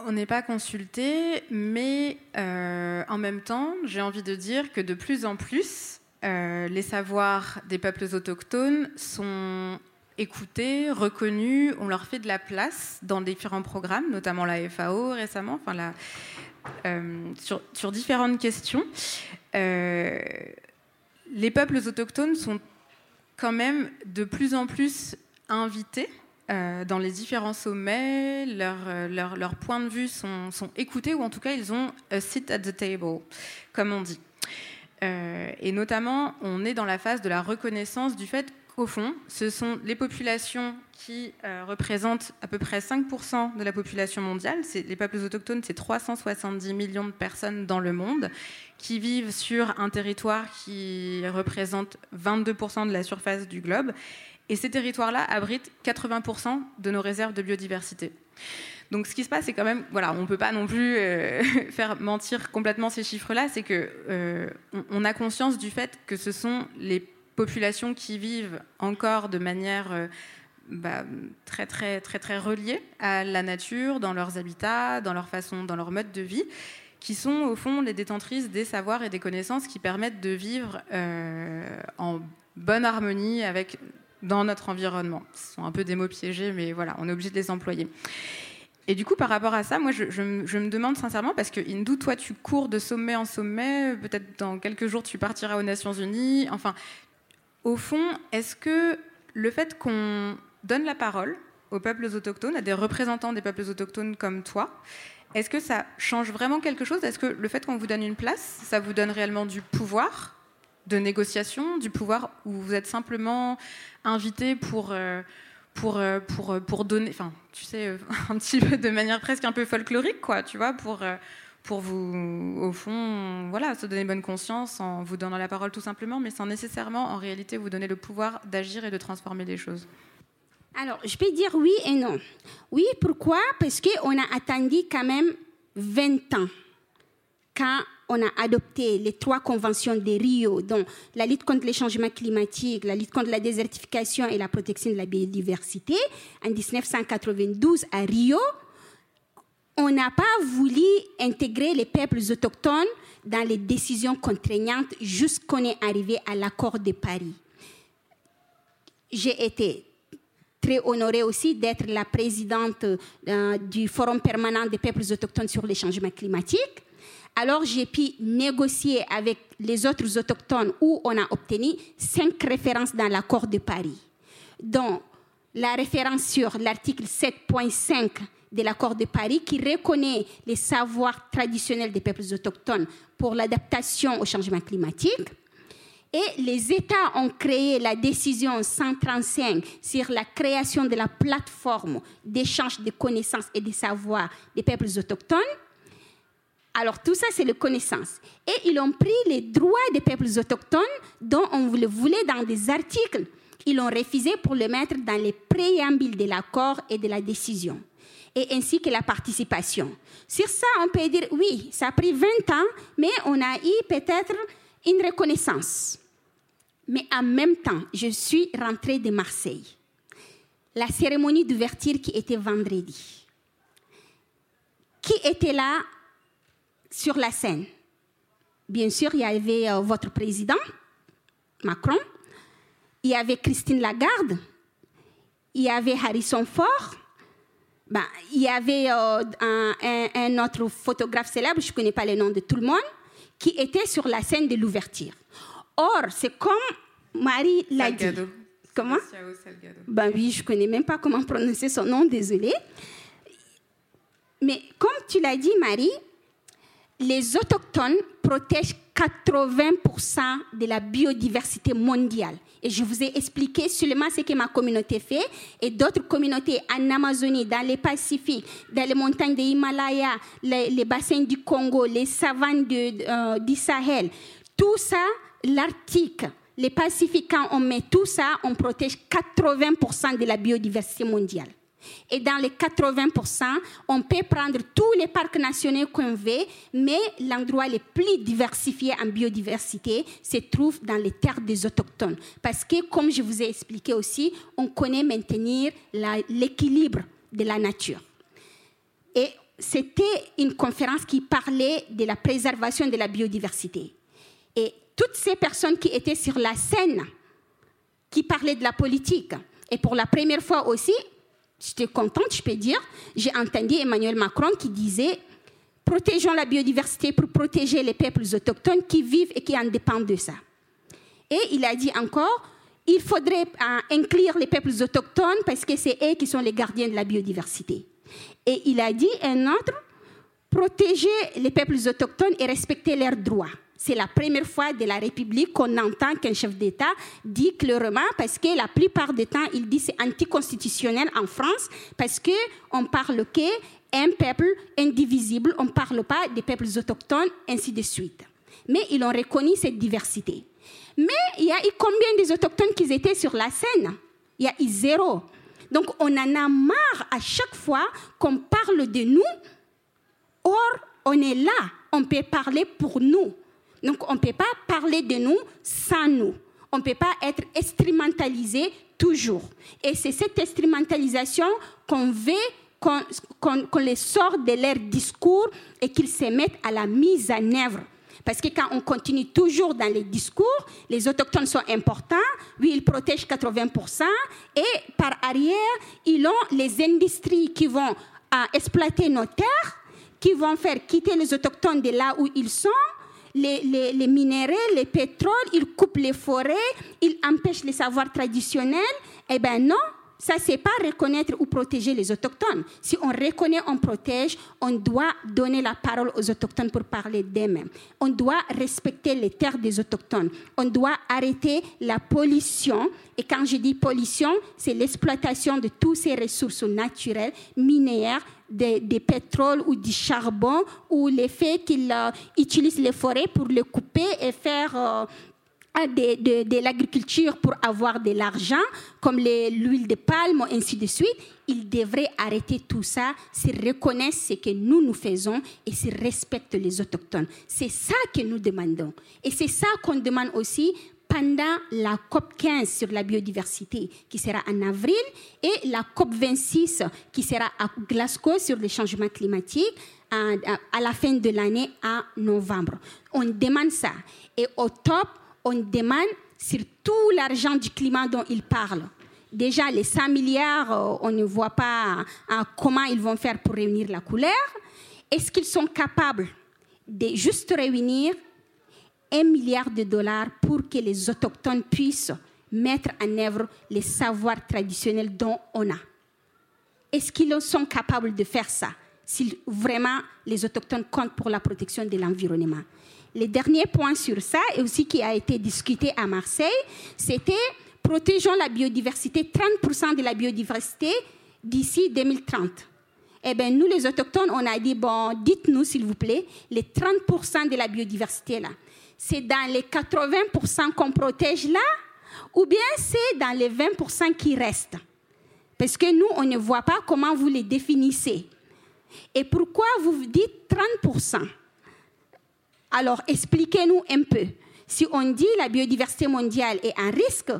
On n'est pas consulté, mais euh, en même temps, j'ai envie de dire que de plus en plus, euh, les savoirs des peuples autochtones sont écoutés, reconnus, on leur fait de la place dans différents programmes, notamment la FAO récemment, euh, sur, différentes questions. les peuples autochtones sont quand même de plus en plus invités euh, dans les différents sommets, leurs leur, leur points de vue sont, écoutés, ou en tout cas, ils ont a sit at the table, comme on dit. Euh, et notamment, on est dans la phase de la reconnaissance du fait qu'au fond, ce sont les populations qui euh, représentent à peu près 5% de la population mondiale. Les peuples autochtones, c'est 370 millions de personnes dans le monde qui vivent sur un territoire qui représente 22% de la surface du globe et ces territoires-là abritent 80% de nos réserves de biodiversité. Donc ce qui se passe, c'est quand même, voilà, on ne peut pas non plus euh, [laughs] faire mentir complètement ces chiffres-là, c'est que euh, a conscience du fait que ce sont les populations qui vivent encore de manière euh, bah, très très très très reliées à la nature, dans leurs habitats, dans leur façon, dans leur mode de vie, qui sont au fond les détentrices des savoirs et des connaissances qui permettent de vivre en bonne harmonie avec dans notre environnement. Ce sont un peu des mots piégés, mais voilà, on est obligé de les employer. Et du coup, par rapport à ça, moi, je, me demande sincèrement, parce que Indou, toi, tu cours de sommet en sommet, peut-être dans quelques jours, tu partiras aux Nations Unies. Enfin, au fond, est-ce que le fait qu'on donne la parole aux peuples autochtones, à des représentants des peuples autochtones comme toi, est-ce que ça change vraiment quelque chose? Est-ce que le fait qu'on vous donne une place, ça vous donne réellement du pouvoir? De négociation, du pouvoir, où vous êtes simplement invité pour, euh, pour, euh, pour, euh, pour donner, enfin, tu sais, [laughs] un petit peu de manière presque un peu folklorique, quoi, tu vois, pour, pour vous, au fond, voilà, se donner bonne conscience en vous donnant la parole tout simplement, mais sans nécessairement, en réalité, vous donner le pouvoir d'agir et de transformer les choses. Alors, je peux dire oui et non. Oui, pourquoi? Parce qu'on a attendu quand même 20 ans quand on a adopté les trois conventions de Rio, dont la lutte contre les changements climatiques, la lutte contre la désertification et la protection de la biodiversité, en 1992 à Rio, on n'a pas voulu intégrer les peuples autochtones dans les décisions contraignantes jusqu'on est arrivé à l'accord de Paris. J'ai été très honorée aussi d'être la présidente euh, du Forum permanent des peuples autochtones sur les changements climatiques. Alors j'ai pu négocier avec les autres autochtones où on a obtenu cinq références dans l'accord de Paris, dont la référence sur l'article 7.5 de l'accord de Paris qui reconnaît les savoirs traditionnels des peuples autochtones pour l'adaptation au changement climatique. Et les États ont créé la décision 135 sur la création de la plateforme d'échange de connaissances et de savoirs des peuples autochtones alors tout ça, c'est la connaissance. Et ils ont pris les droits des peuples autochtones dont on le voulait dans des articles. Ils l'ont refusé pour le mettre dans les préambules de l'accord et de la décision, et ainsi que la participation. Sur ça, on peut dire oui, ça a pris 20 ans, mais on a eu peut-être une reconnaissance. Mais en même temps, je suis rentrée de Marseille. La cérémonie d'ouverture qui était vendredi. Qui était là sur la scène. Bien sûr, il y avait euh, votre président, Macron, il y avait Christine Lagarde, il y avait Harrison Ford, ben, il y avait euh, un, autre photographe célèbre, je ne connais pas le nom de tout le monde, qui étaient sur la scène de l'ouverture. Or, c'est comme Marie l'a dit. Comment? Ben oui, je connais même pas comment prononcer son nom, désolé. Mais comme tu l'as dit, Marie, les autochtones protègent 80% de la biodiversité mondiale. Et je vous ai expliqué seulement ce que ma communauté fait et d'autres communautés en Amazonie, dans les Pacifiques, dans les montagnes de Himalaya, les, bassins du Congo, les savanes euh, du Sahel. Tout ça, l'Arctique, les Pacifiques, quand on met tout ça, on protège 80% de la biodiversité mondiale. Et dans les 80%, on peut prendre tous les parcs nationaux qu'on veut, mais l'endroit le plus diversifié en biodiversité se trouve dans les terres des autochtones. Parce que, comme je vous ai expliqué aussi, on connaît maintenir l'équilibre de la nature. Et c'était une conférence qui parlait de la préservation de la biodiversité. Et toutes ces personnes qui étaient sur la scène, qui parlaient de la politique, et pour la première fois aussi, j'étais contente, je peux dire, j'ai entendu Emmanuel Macron qui disait protégeons la biodiversité pour protéger les peuples autochtones qui vivent et qui en dépendent de ça. Et il a dit encore, il faudrait euh, inclure les peuples autochtones parce que c'est eux qui sont les gardiens de la biodiversité. Et il a dit un autre, protéger les peuples autochtones et respecter leurs droits. C'est la première fois de la République qu'on entend qu'un chef d'État dit clairement, parce que la plupart des temps, il dit c'est anticonstitutionnel en France, parce qu'on parle qu'un peuple indivisible, on ne parle pas des peuples autochtones, ainsi de suite. Mais ils ont reconnu cette diversité. Mais il y a eu combien des autochtones qui étaient sur la scène? Il y a eu zéro. Donc on en a marre à chaque fois qu'on parle de nous. Or, on est là, on peut parler pour nous. Donc on ne peut pas parler de nous sans nous. On ne peut pas être instrumentalisé toujours. Et c'est cette instrumentalisation qu'on veut qu'on les sorte de leur discours et qu'ils se mettent à la mise en œuvre. Parce que quand on continue toujours dans les discours, les autochtones sont importants, oui, ils protègent 80%, et par arrière, ils ont les industries qui vont exploiter nos terres, qui vont faire quitter les autochtones de là où ils sont, les, minéraux, les pétroles, ils coupent les forêts, ils empêchent les savoirs traditionnels. Eh bien non, ça, c'est pas reconnaître ou protéger les autochtones. Si on reconnaît, on protège, on doit donner la parole aux autochtones pour parler d'eux-mêmes. On doit respecter les terres des autochtones. On doit arrêter la pollution. Et quand je dis pollution, c'est l'exploitation de toutes ces ressources naturelles, minières, des, pétroles ou du charbon, ou le fait qu'ils euh, utilisent les forêts pour les couper et faire euh, de, de, l'agriculture pour avoir de l'argent, comme l'huile de palme, ainsi de suite, ils devraient arrêter tout ça, se reconnaissent ce que nous nous faisons et se respectent les autochtones. C'est ça que nous demandons. Et c'est ça qu'on demande aussi pendant la COP 15 sur la biodiversité qui sera en avril et la COP 26 qui sera à Glasgow sur le changement climatique à, la fin de l'année en novembre. On demande ça. Et au top, on demande sur tout l'argent du climat dont ils parlent. Déjà, les 100 milliards, euh, on ne voit pas hein, comment ils vont faire pour réunir la couleur. Est-ce qu'ils sont capables de juste réunir un milliard de dollars pour que les autochtones puissent mettre en œuvre les savoirs traditionnels dont on a Est-ce qu'ils sont capables de faire ça si vraiment les autochtones comptent pour la protection de l'environnement? Le dernier point sur ça, et aussi qui a été discuté à Marseille, c'était protégeons la biodiversité, 30% de la biodiversité d'ici 2030. Eh bien, nous, les autochtones, on a dit, bon, dites-nous, s'il vous plaît, les 30% de la biodiversité, là, c'est dans les 80% qu'on protège là, ou bien c'est dans les 20% qui restent? Parce que nous, on ne voit pas comment vous les définissez. Et pourquoi vous dites 30% alors, expliquez-nous un peu. Si on dit la biodiversité mondiale est un risque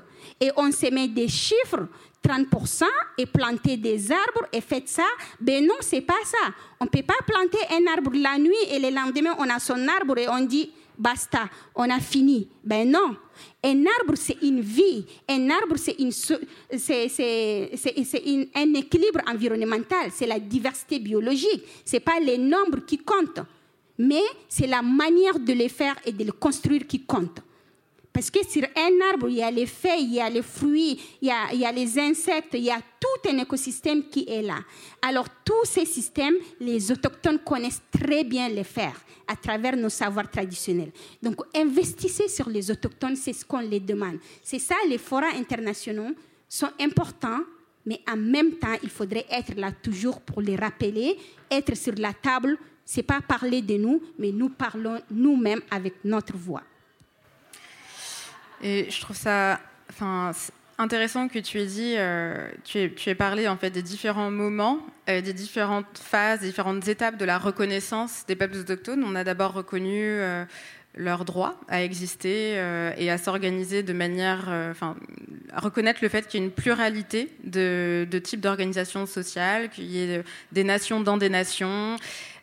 et on se met des chiffres, 30% et planter des arbres et faites ça, ben non, c'est pas ça. On ne peut pas planter un arbre la nuit et le lendemain on a son arbre et on dit basta, on a fini. Ben non. Un arbre, c'est une vie. Un arbre, c'est un équilibre environnemental. C'est la diversité biologique. Ce n'est pas les nombres qui comptent. mais c'est la manière de les faire et de les construire qui compte. Parce que sur un arbre, il y a les feuilles, il y a les fruits, il y a, les insectes, il y a tout un écosystème qui est là. Alors tous ces systèmes, les autochtones connaissent très bien les faire à travers nos savoirs traditionnels. Donc investissez sur les autochtones, c'est ce qu'on les demande. C'est ça, les forats internationaux sont importants, mais en même temps, il faudrait être là toujours pour les rappeler, être sur la table. C'est pas parler de nous, mais nous parlons nous-mêmes avec notre voix. Et je trouve ça intéressant que tu aies dit, euh, tu, aies, parlé en fait des différents moments, euh, des différentes phases, des différentes étapes de la reconnaissance des peuples autochtones. On a d'abord reconnu euh, leur droit à exister et à s'organiser de manière, enfin, à reconnaître le fait qu'il y ait une pluralité de, de types d'organisations sociales, qu'il y ait des nations dans des nations,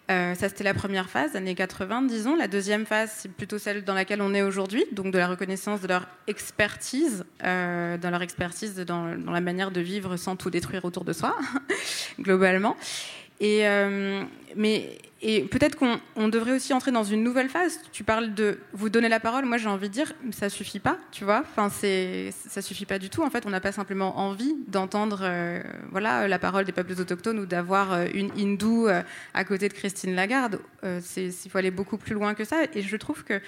euh, ça, c'était la première phase, années 80, disons. La deuxième phase, c'est plutôt celle dans laquelle on est aujourd'hui, donc de la reconnaissance de leur expertise, euh, dans leur expertise dans, dans, la manière de vivre sans tout détruire autour de soi, [laughs] globalement. Et, euh, mais peut-être qu'on devrait aussi entrer dans une nouvelle phase. Tu parles de vous donner la parole. Moi, j'ai envie de dire, ça suffit pas, tu vois. Enfin, c'est, ça suffit pas du tout. En fait, on n'a pas simplement envie d'entendre, euh, voilà, la parole des peuples autochtones ou d'avoir euh, une hindoue à côté de Christine Lagarde. il faut aller beaucoup plus loin que ça. Et je trouve que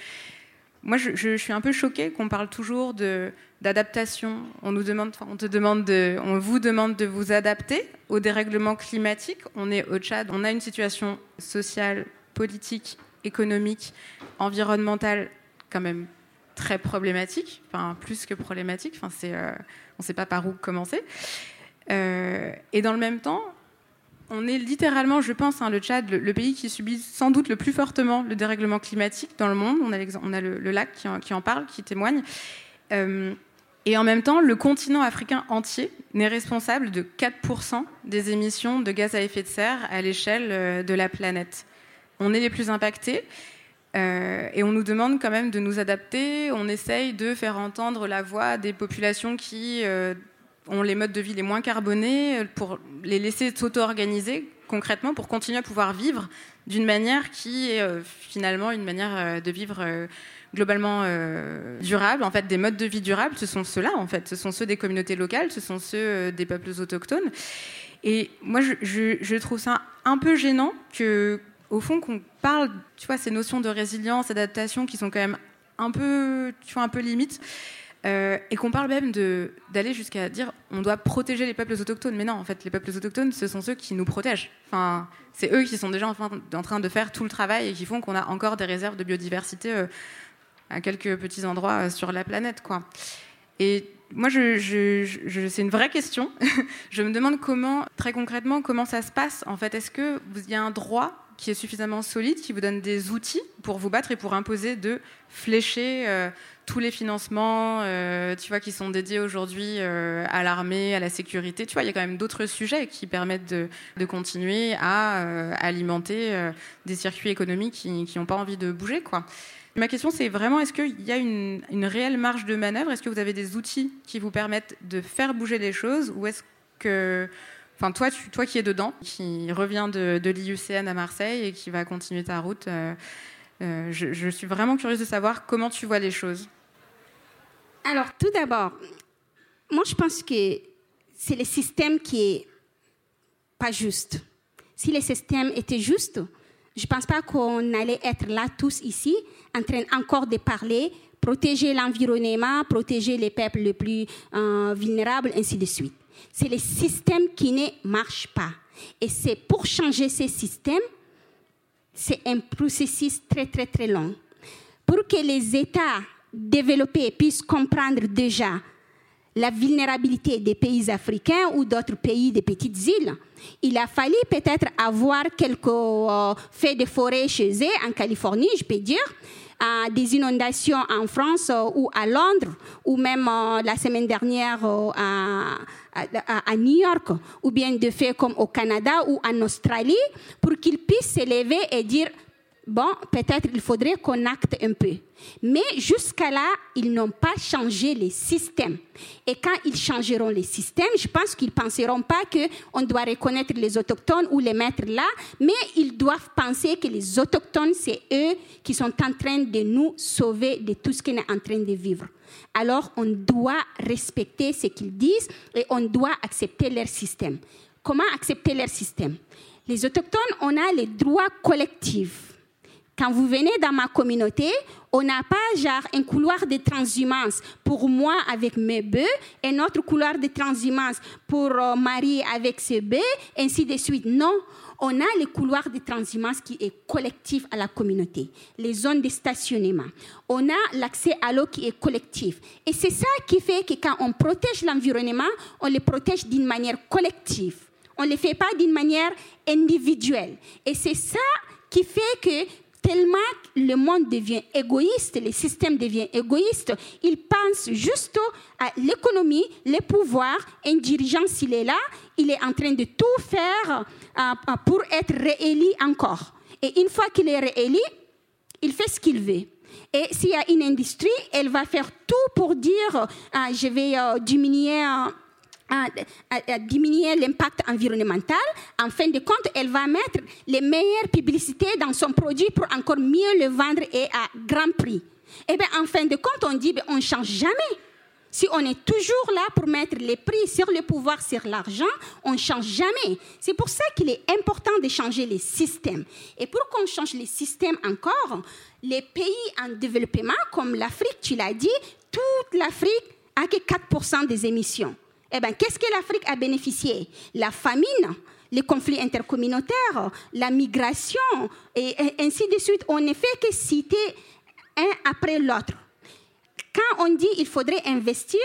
moi, je, suis un peu choquée qu'on parle toujours d'adaptation. On nous demande, on te demande de, on vous demande de vous adapter au dérèglement climatique. On est au Tchad, on a une situation sociale, politique, économique, environnementale quand même très problématique, enfin plus que problématique. Enfin, c'est, euh, on ne sait pas par où commencer. Euh, et dans le même temps, on est littéralement, je pense, hein, le Tchad, le, pays qui subit sans doute le plus fortement le dérèglement climatique dans le monde. On a, le, lac qui en, parle, qui témoigne. Euh, et en même temps, le continent africain entier n'est responsable de 4% des émissions de gaz à effet de serre à l'échelle euh, de la planète. On est les plus impactés. Euh, et on nous demande quand même de nous adapter. On essaye de faire entendre la voix des populations qui ont les modes de vie les moins carbonés, pour les laisser s'auto-organiser concrètement pour continuer à pouvoir vivre d'une manière qui est euh, finalement une manière euh, de vivre euh, globalement durable. En fait, des modes de vie durables, ce sont ceux-là, en fait. Ce sont ceux des communautés locales, ce sont ceux des peuples autochtones. Et moi, je, trouve ça un peu gênant que, au fond, qu'on parle, tu vois, ces notions de résilience, d'adaptation qui sont quand même un peu, tu vois, un peu limites. Euh, et qu'on parle même d'aller jusqu'à dire on doit protéger les peuples autochtones. Mais non, en fait, les peuples autochtones, ce sont ceux qui nous protègent. Enfin, c'est eux qui sont déjà en, train de faire tout le travail et qui font qu'on a encore des réserves de biodiversité euh, à quelques petits endroits euh, sur la planète. Quoi. Et moi, c'est une vraie question. [laughs] je me demande comment, très concrètement, comment ça se passe. En fait, est-ce qu'il y a un droit qui est suffisamment solide, qui vous donne des outils pour vous battre et pour imposer de flécher tous les financements, euh, tu vois, qui sont dédiés aujourd'hui euh, à l'armée, à la sécurité. Tu vois, il y a quand même d'autres sujets qui permettent de, continuer à euh, alimenter des circuits économiques qui n'ont pas envie de bouger, quoi. Ma question, c'est vraiment, est-ce qu'il y a une, réelle marge de manœuvre? Est-ce que vous avez des outils qui vous permettent de faire bouger les choses? Ou est-ce que, enfin, toi, toi qui es dedans, qui revient de, de l'IUCN à Marseille et qui va continuer ta route, je suis vraiment curieuse de savoir comment tu vois les choses. Alors, tout d'abord, moi, je pense que c'est le système qui est pas juste. Si le système était juste, je ne pense pas qu'on allait être là tous ici, en train encore de parler, protéger l'environnement, protéger les peuples les plus euh, vulnérables, ainsi de suite. C'est le système qui ne marche pas. Et c'est pour changer ce système, c'est un processus très, très, très long. Pour que les États développés puissent comprendre déjà la vulnérabilité des pays africains ou d'autres pays des petites îles. Il a fallu peut-être avoir quelques euh, faits de forêt chez eux, en Californie, je peux dire, euh, des inondations en France euh, ou à Londres, ou même la semaine dernière à, New York, ou bien de faits comme au Canada ou en Australie, pour qu'ils puissent s'élever et dire bon, peut-être il faudrait qu'on acte un peu. Mais jusqu'à là, ils n'ont pas changé les systèmes. Et quand ils changeront les systèmes, je pense qu'ils ne penseront pas qu'on doit reconnaître les autochtones ou les mettre là, mais ils doivent penser que les autochtones, c'est eux qui sont en train de nous sauver de tout ce qu'on est en train de vivre. Alors, on doit respecter ce qu'ils disent et on doit accepter leur système. Comment accepter leur système? Les autochtones, on a les droits collectifs quand vous venez dans ma communauté, on n'a pas genre un couloir de transhumance pour moi avec mes bœufs, un autre couloir de transhumance pour euh, Marie avec ses bœufs, ainsi de suite. Non, on a le couloir de transhumance qui est collectif à la communauté, les zones de stationnement. On a l'accès à l'eau qui est collectif. Et c'est ça qui fait que quand on protège l'environnement, on le protège d'une manière collective. On ne le fait pas d'une manière individuelle. Et c'est ça qui fait que tellement le monde devient égoïste, le système devient égoïste, il pense juste à l'économie, les pouvoirs. Un dirigeant, s'il est là, il est en train de tout faire euh, euh, pour être réélu encore. Et une fois qu'il est réélu, il fait ce qu'il veut. Et s'il y a une industrie, elle va faire tout pour dire euh, je vais diminuer à, diminuer l'impact environnemental. En fin de compte, elle va mettre les meilleures publicités dans son produit pour encore mieux le vendre et à grand prix. Et eh bien, en fin de compte, on dit, ben, on ne change jamais. Si on est toujours là pour mettre les prix sur le pouvoir, sur l'argent, on ne change jamais. C'est pour ça qu'il est important de changer les systèmes. Et pour qu'on change les systèmes encore, les pays en développement, comme l'Afrique, tu l'as dit, toute l'Afrique a que 4% des émissions. Eh bien, qu'est-ce que l'Afrique a bénéficié? La famine, les conflits intercommunautaires, la migration, et, ainsi de suite. On ne fait que citer un après l'autre. Quand on dit qu'il faudrait investir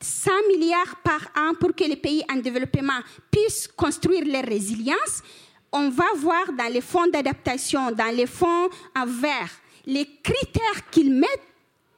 100 milliards par an pour que les pays en développement puissent construire leur résilience, on va voir dans les fonds d'adaptation, dans les fonds en vert, les critères qu'ils mettent,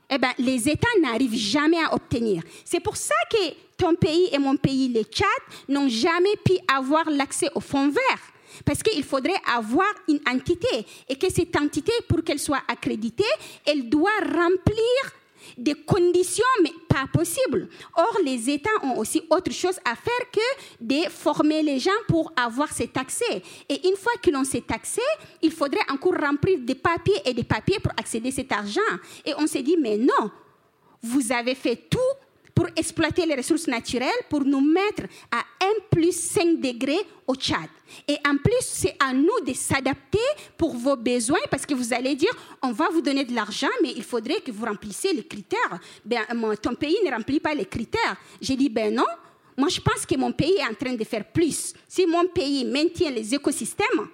eh ben, les États n'arrivent jamais à obtenir. C'est pour ça que ton pays et mon pays, les Tchad, n'ont jamais pu avoir l'accès au fonds vert. Parce qu'il faudrait avoir une entité et que cette entité, pour qu'elle soit accréditée, elle doit remplir des conditions, mais pas possible. Or, les États ont aussi autre chose à faire que de former les gens pour avoir cet accès. Et une fois qu'ils ont cet accès, il faudrait encore remplir des papiers et des papiers pour accéder à cet argent. Et on s'est dit, mais non, vous avez fait tout pour exploiter les ressources naturelles, pour nous mettre à 1 plus 5 degrés au Tchad. Et en plus, c'est à nous de s'adapter pour vos besoins, parce que vous allez dire, on va vous donner de l'argent, mais il faudrait que vous remplissiez les critères. Ben, ton pays ne remplit pas les critères. J'ai dit, ben non, moi je pense que mon pays est en train de faire plus. Si mon pays maintient les écosystèmes,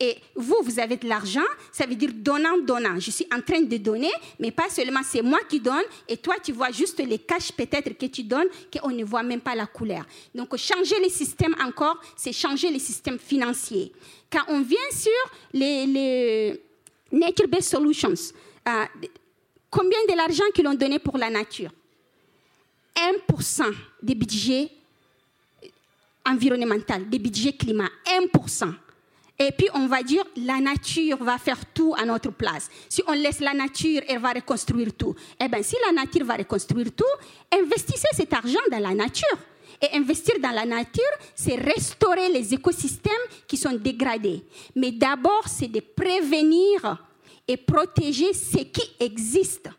et vous, vous avez de l'argent, ça veut dire donnant, donnant. Je suis en train de donner, mais pas seulement c'est moi qui donne, et toi, tu vois juste les caches peut-être que tu donnes, qu'on ne voit même pas la couleur. Donc, changer les systèmes encore, c'est changer les systèmes financiers. Quand on vient sur les, Nature-Based Solutions, euh, combien de l'argent qu'ils ont donné pour la nature? 1% des budgets environnementaux, des budgets climat, 1%. Et puis on va dire, la nature va faire tout à notre place. Si on laisse la nature, elle va reconstruire tout. Eh bien, si la nature va reconstruire tout, investissez cet argent dans la nature. Et investir dans la nature, c'est restaurer les écosystèmes qui sont dégradés. Mais d'abord, c'est de prévenir et protéger ce qui existe.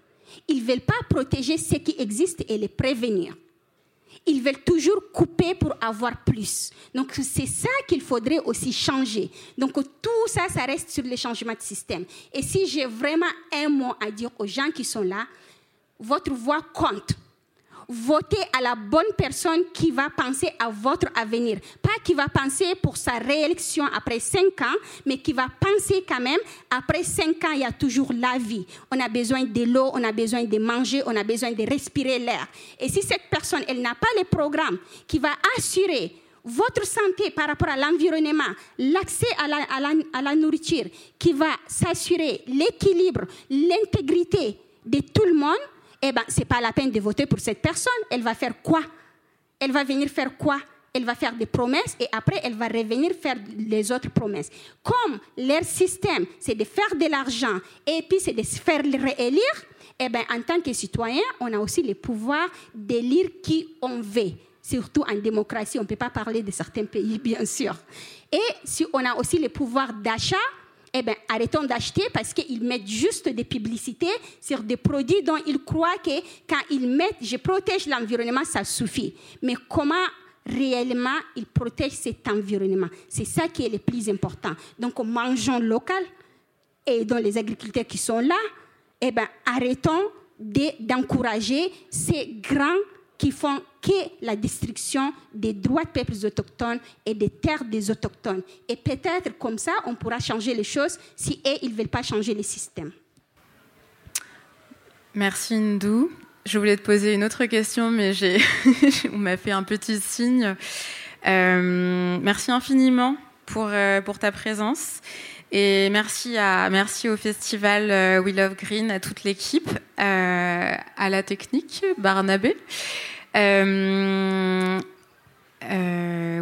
Ils ne veulent pas protéger ce qui existe et les prévenir ils veulent toujours couper pour avoir plus. Donc c'est ça qu'il faudrait aussi changer. Donc tout ça, ça reste sur le changement de système. Et si j'ai vraiment un mot à dire aux gens qui sont là, votre voix compte votez à la bonne personne qui va penser à votre avenir. Pas qui va penser pour sa réélection après cinq ans, mais qui va penser quand même, après cinq ans, il y a toujours la vie. On a besoin de l'eau, on a besoin de manger, on a besoin de respirer l'air. Et si cette personne, elle n'a pas le programme qui va assurer votre santé par rapport à l'environnement, l'accès à la, à la nourriture, qui va s'assurer l'équilibre, l'intégrité de tout le monde, eh bien, ce n'est pas la peine de voter pour cette personne. Elle va faire quoi? Elle va venir faire quoi? Elle va faire des promesses et après, elle va revenir faire les autres promesses. Comme leur système, c'est de faire de l'argent et puis c'est de se faire réélire, eh bien, en tant que citoyen, on a aussi le pouvoir d'élire qui on veut. Surtout en démocratie, on ne peut pas parler de certains pays, [laughs] bien sûr. Et si on a aussi le pouvoir d'achat, eh bien, arrêtons d'acheter parce qu'ils mettent juste des publicités sur des produits dont ils croient que quand ils mettent je protège l'environnement, ça suffit. Mais comment réellement ils protègent cet environnement? C'est ça qui est le plus important. Donc, mangeons local et dans les agriculteurs qui sont là, eh bien, arrêtons d'encourager ces grands qui font que la destruction des droits de peuples autochtones et des terres des autochtones. Et peut-être comme ça, on pourra changer les choses si eux, ils ne veulent pas changer les systèmes. Merci Ndou. Je voulais te poser une autre question, mais [laughs] on m'a fait un petit signe. Euh, merci infiniment pour, euh, pour ta présence. Et merci, au festival euh, We Love Green, à toute l'équipe, euh, à la technique, Barnabé. Euh,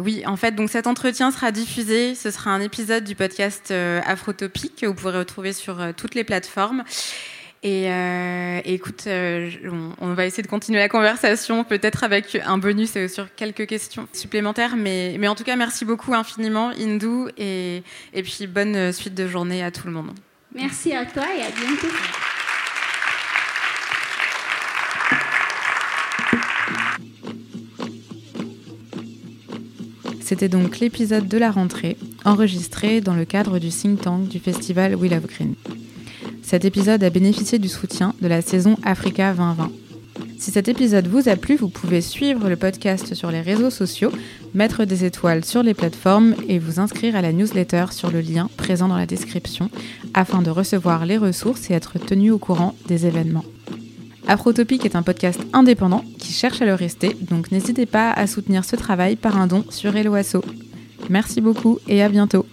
oui, en fait, donc cet entretien sera diffusé. Ce sera un épisode du podcast Afrotopique que vous pourrez retrouver sur toutes les plateformes. Et euh, écoute, euh, on, va essayer de continuer la conversation, peut-être avec un bonus et sur quelques questions supplémentaires. Mais, mais en tout cas, merci beaucoup infiniment, Indou, et, et puis bonne suite de journée à tout le monde. Merci à toi et à bientôt. C'était donc l'épisode de la rentrée, enregistré dans le cadre du think tank du festival We Love Green. Cet épisode a bénéficié du soutien de la saison Africa 2020. Si cet épisode vous a plu, vous pouvez suivre le podcast sur les réseaux sociaux, mettre des étoiles sur les plateformes et vous inscrire à la newsletter sur le lien présent dans la description afin de recevoir les ressources et être tenu au courant des événements. Afrotopic est un podcast indépendant qui cherche à le rester, donc n'hésitez pas à soutenir ce travail par un don sur Eloasso. Merci beaucoup et à bientôt.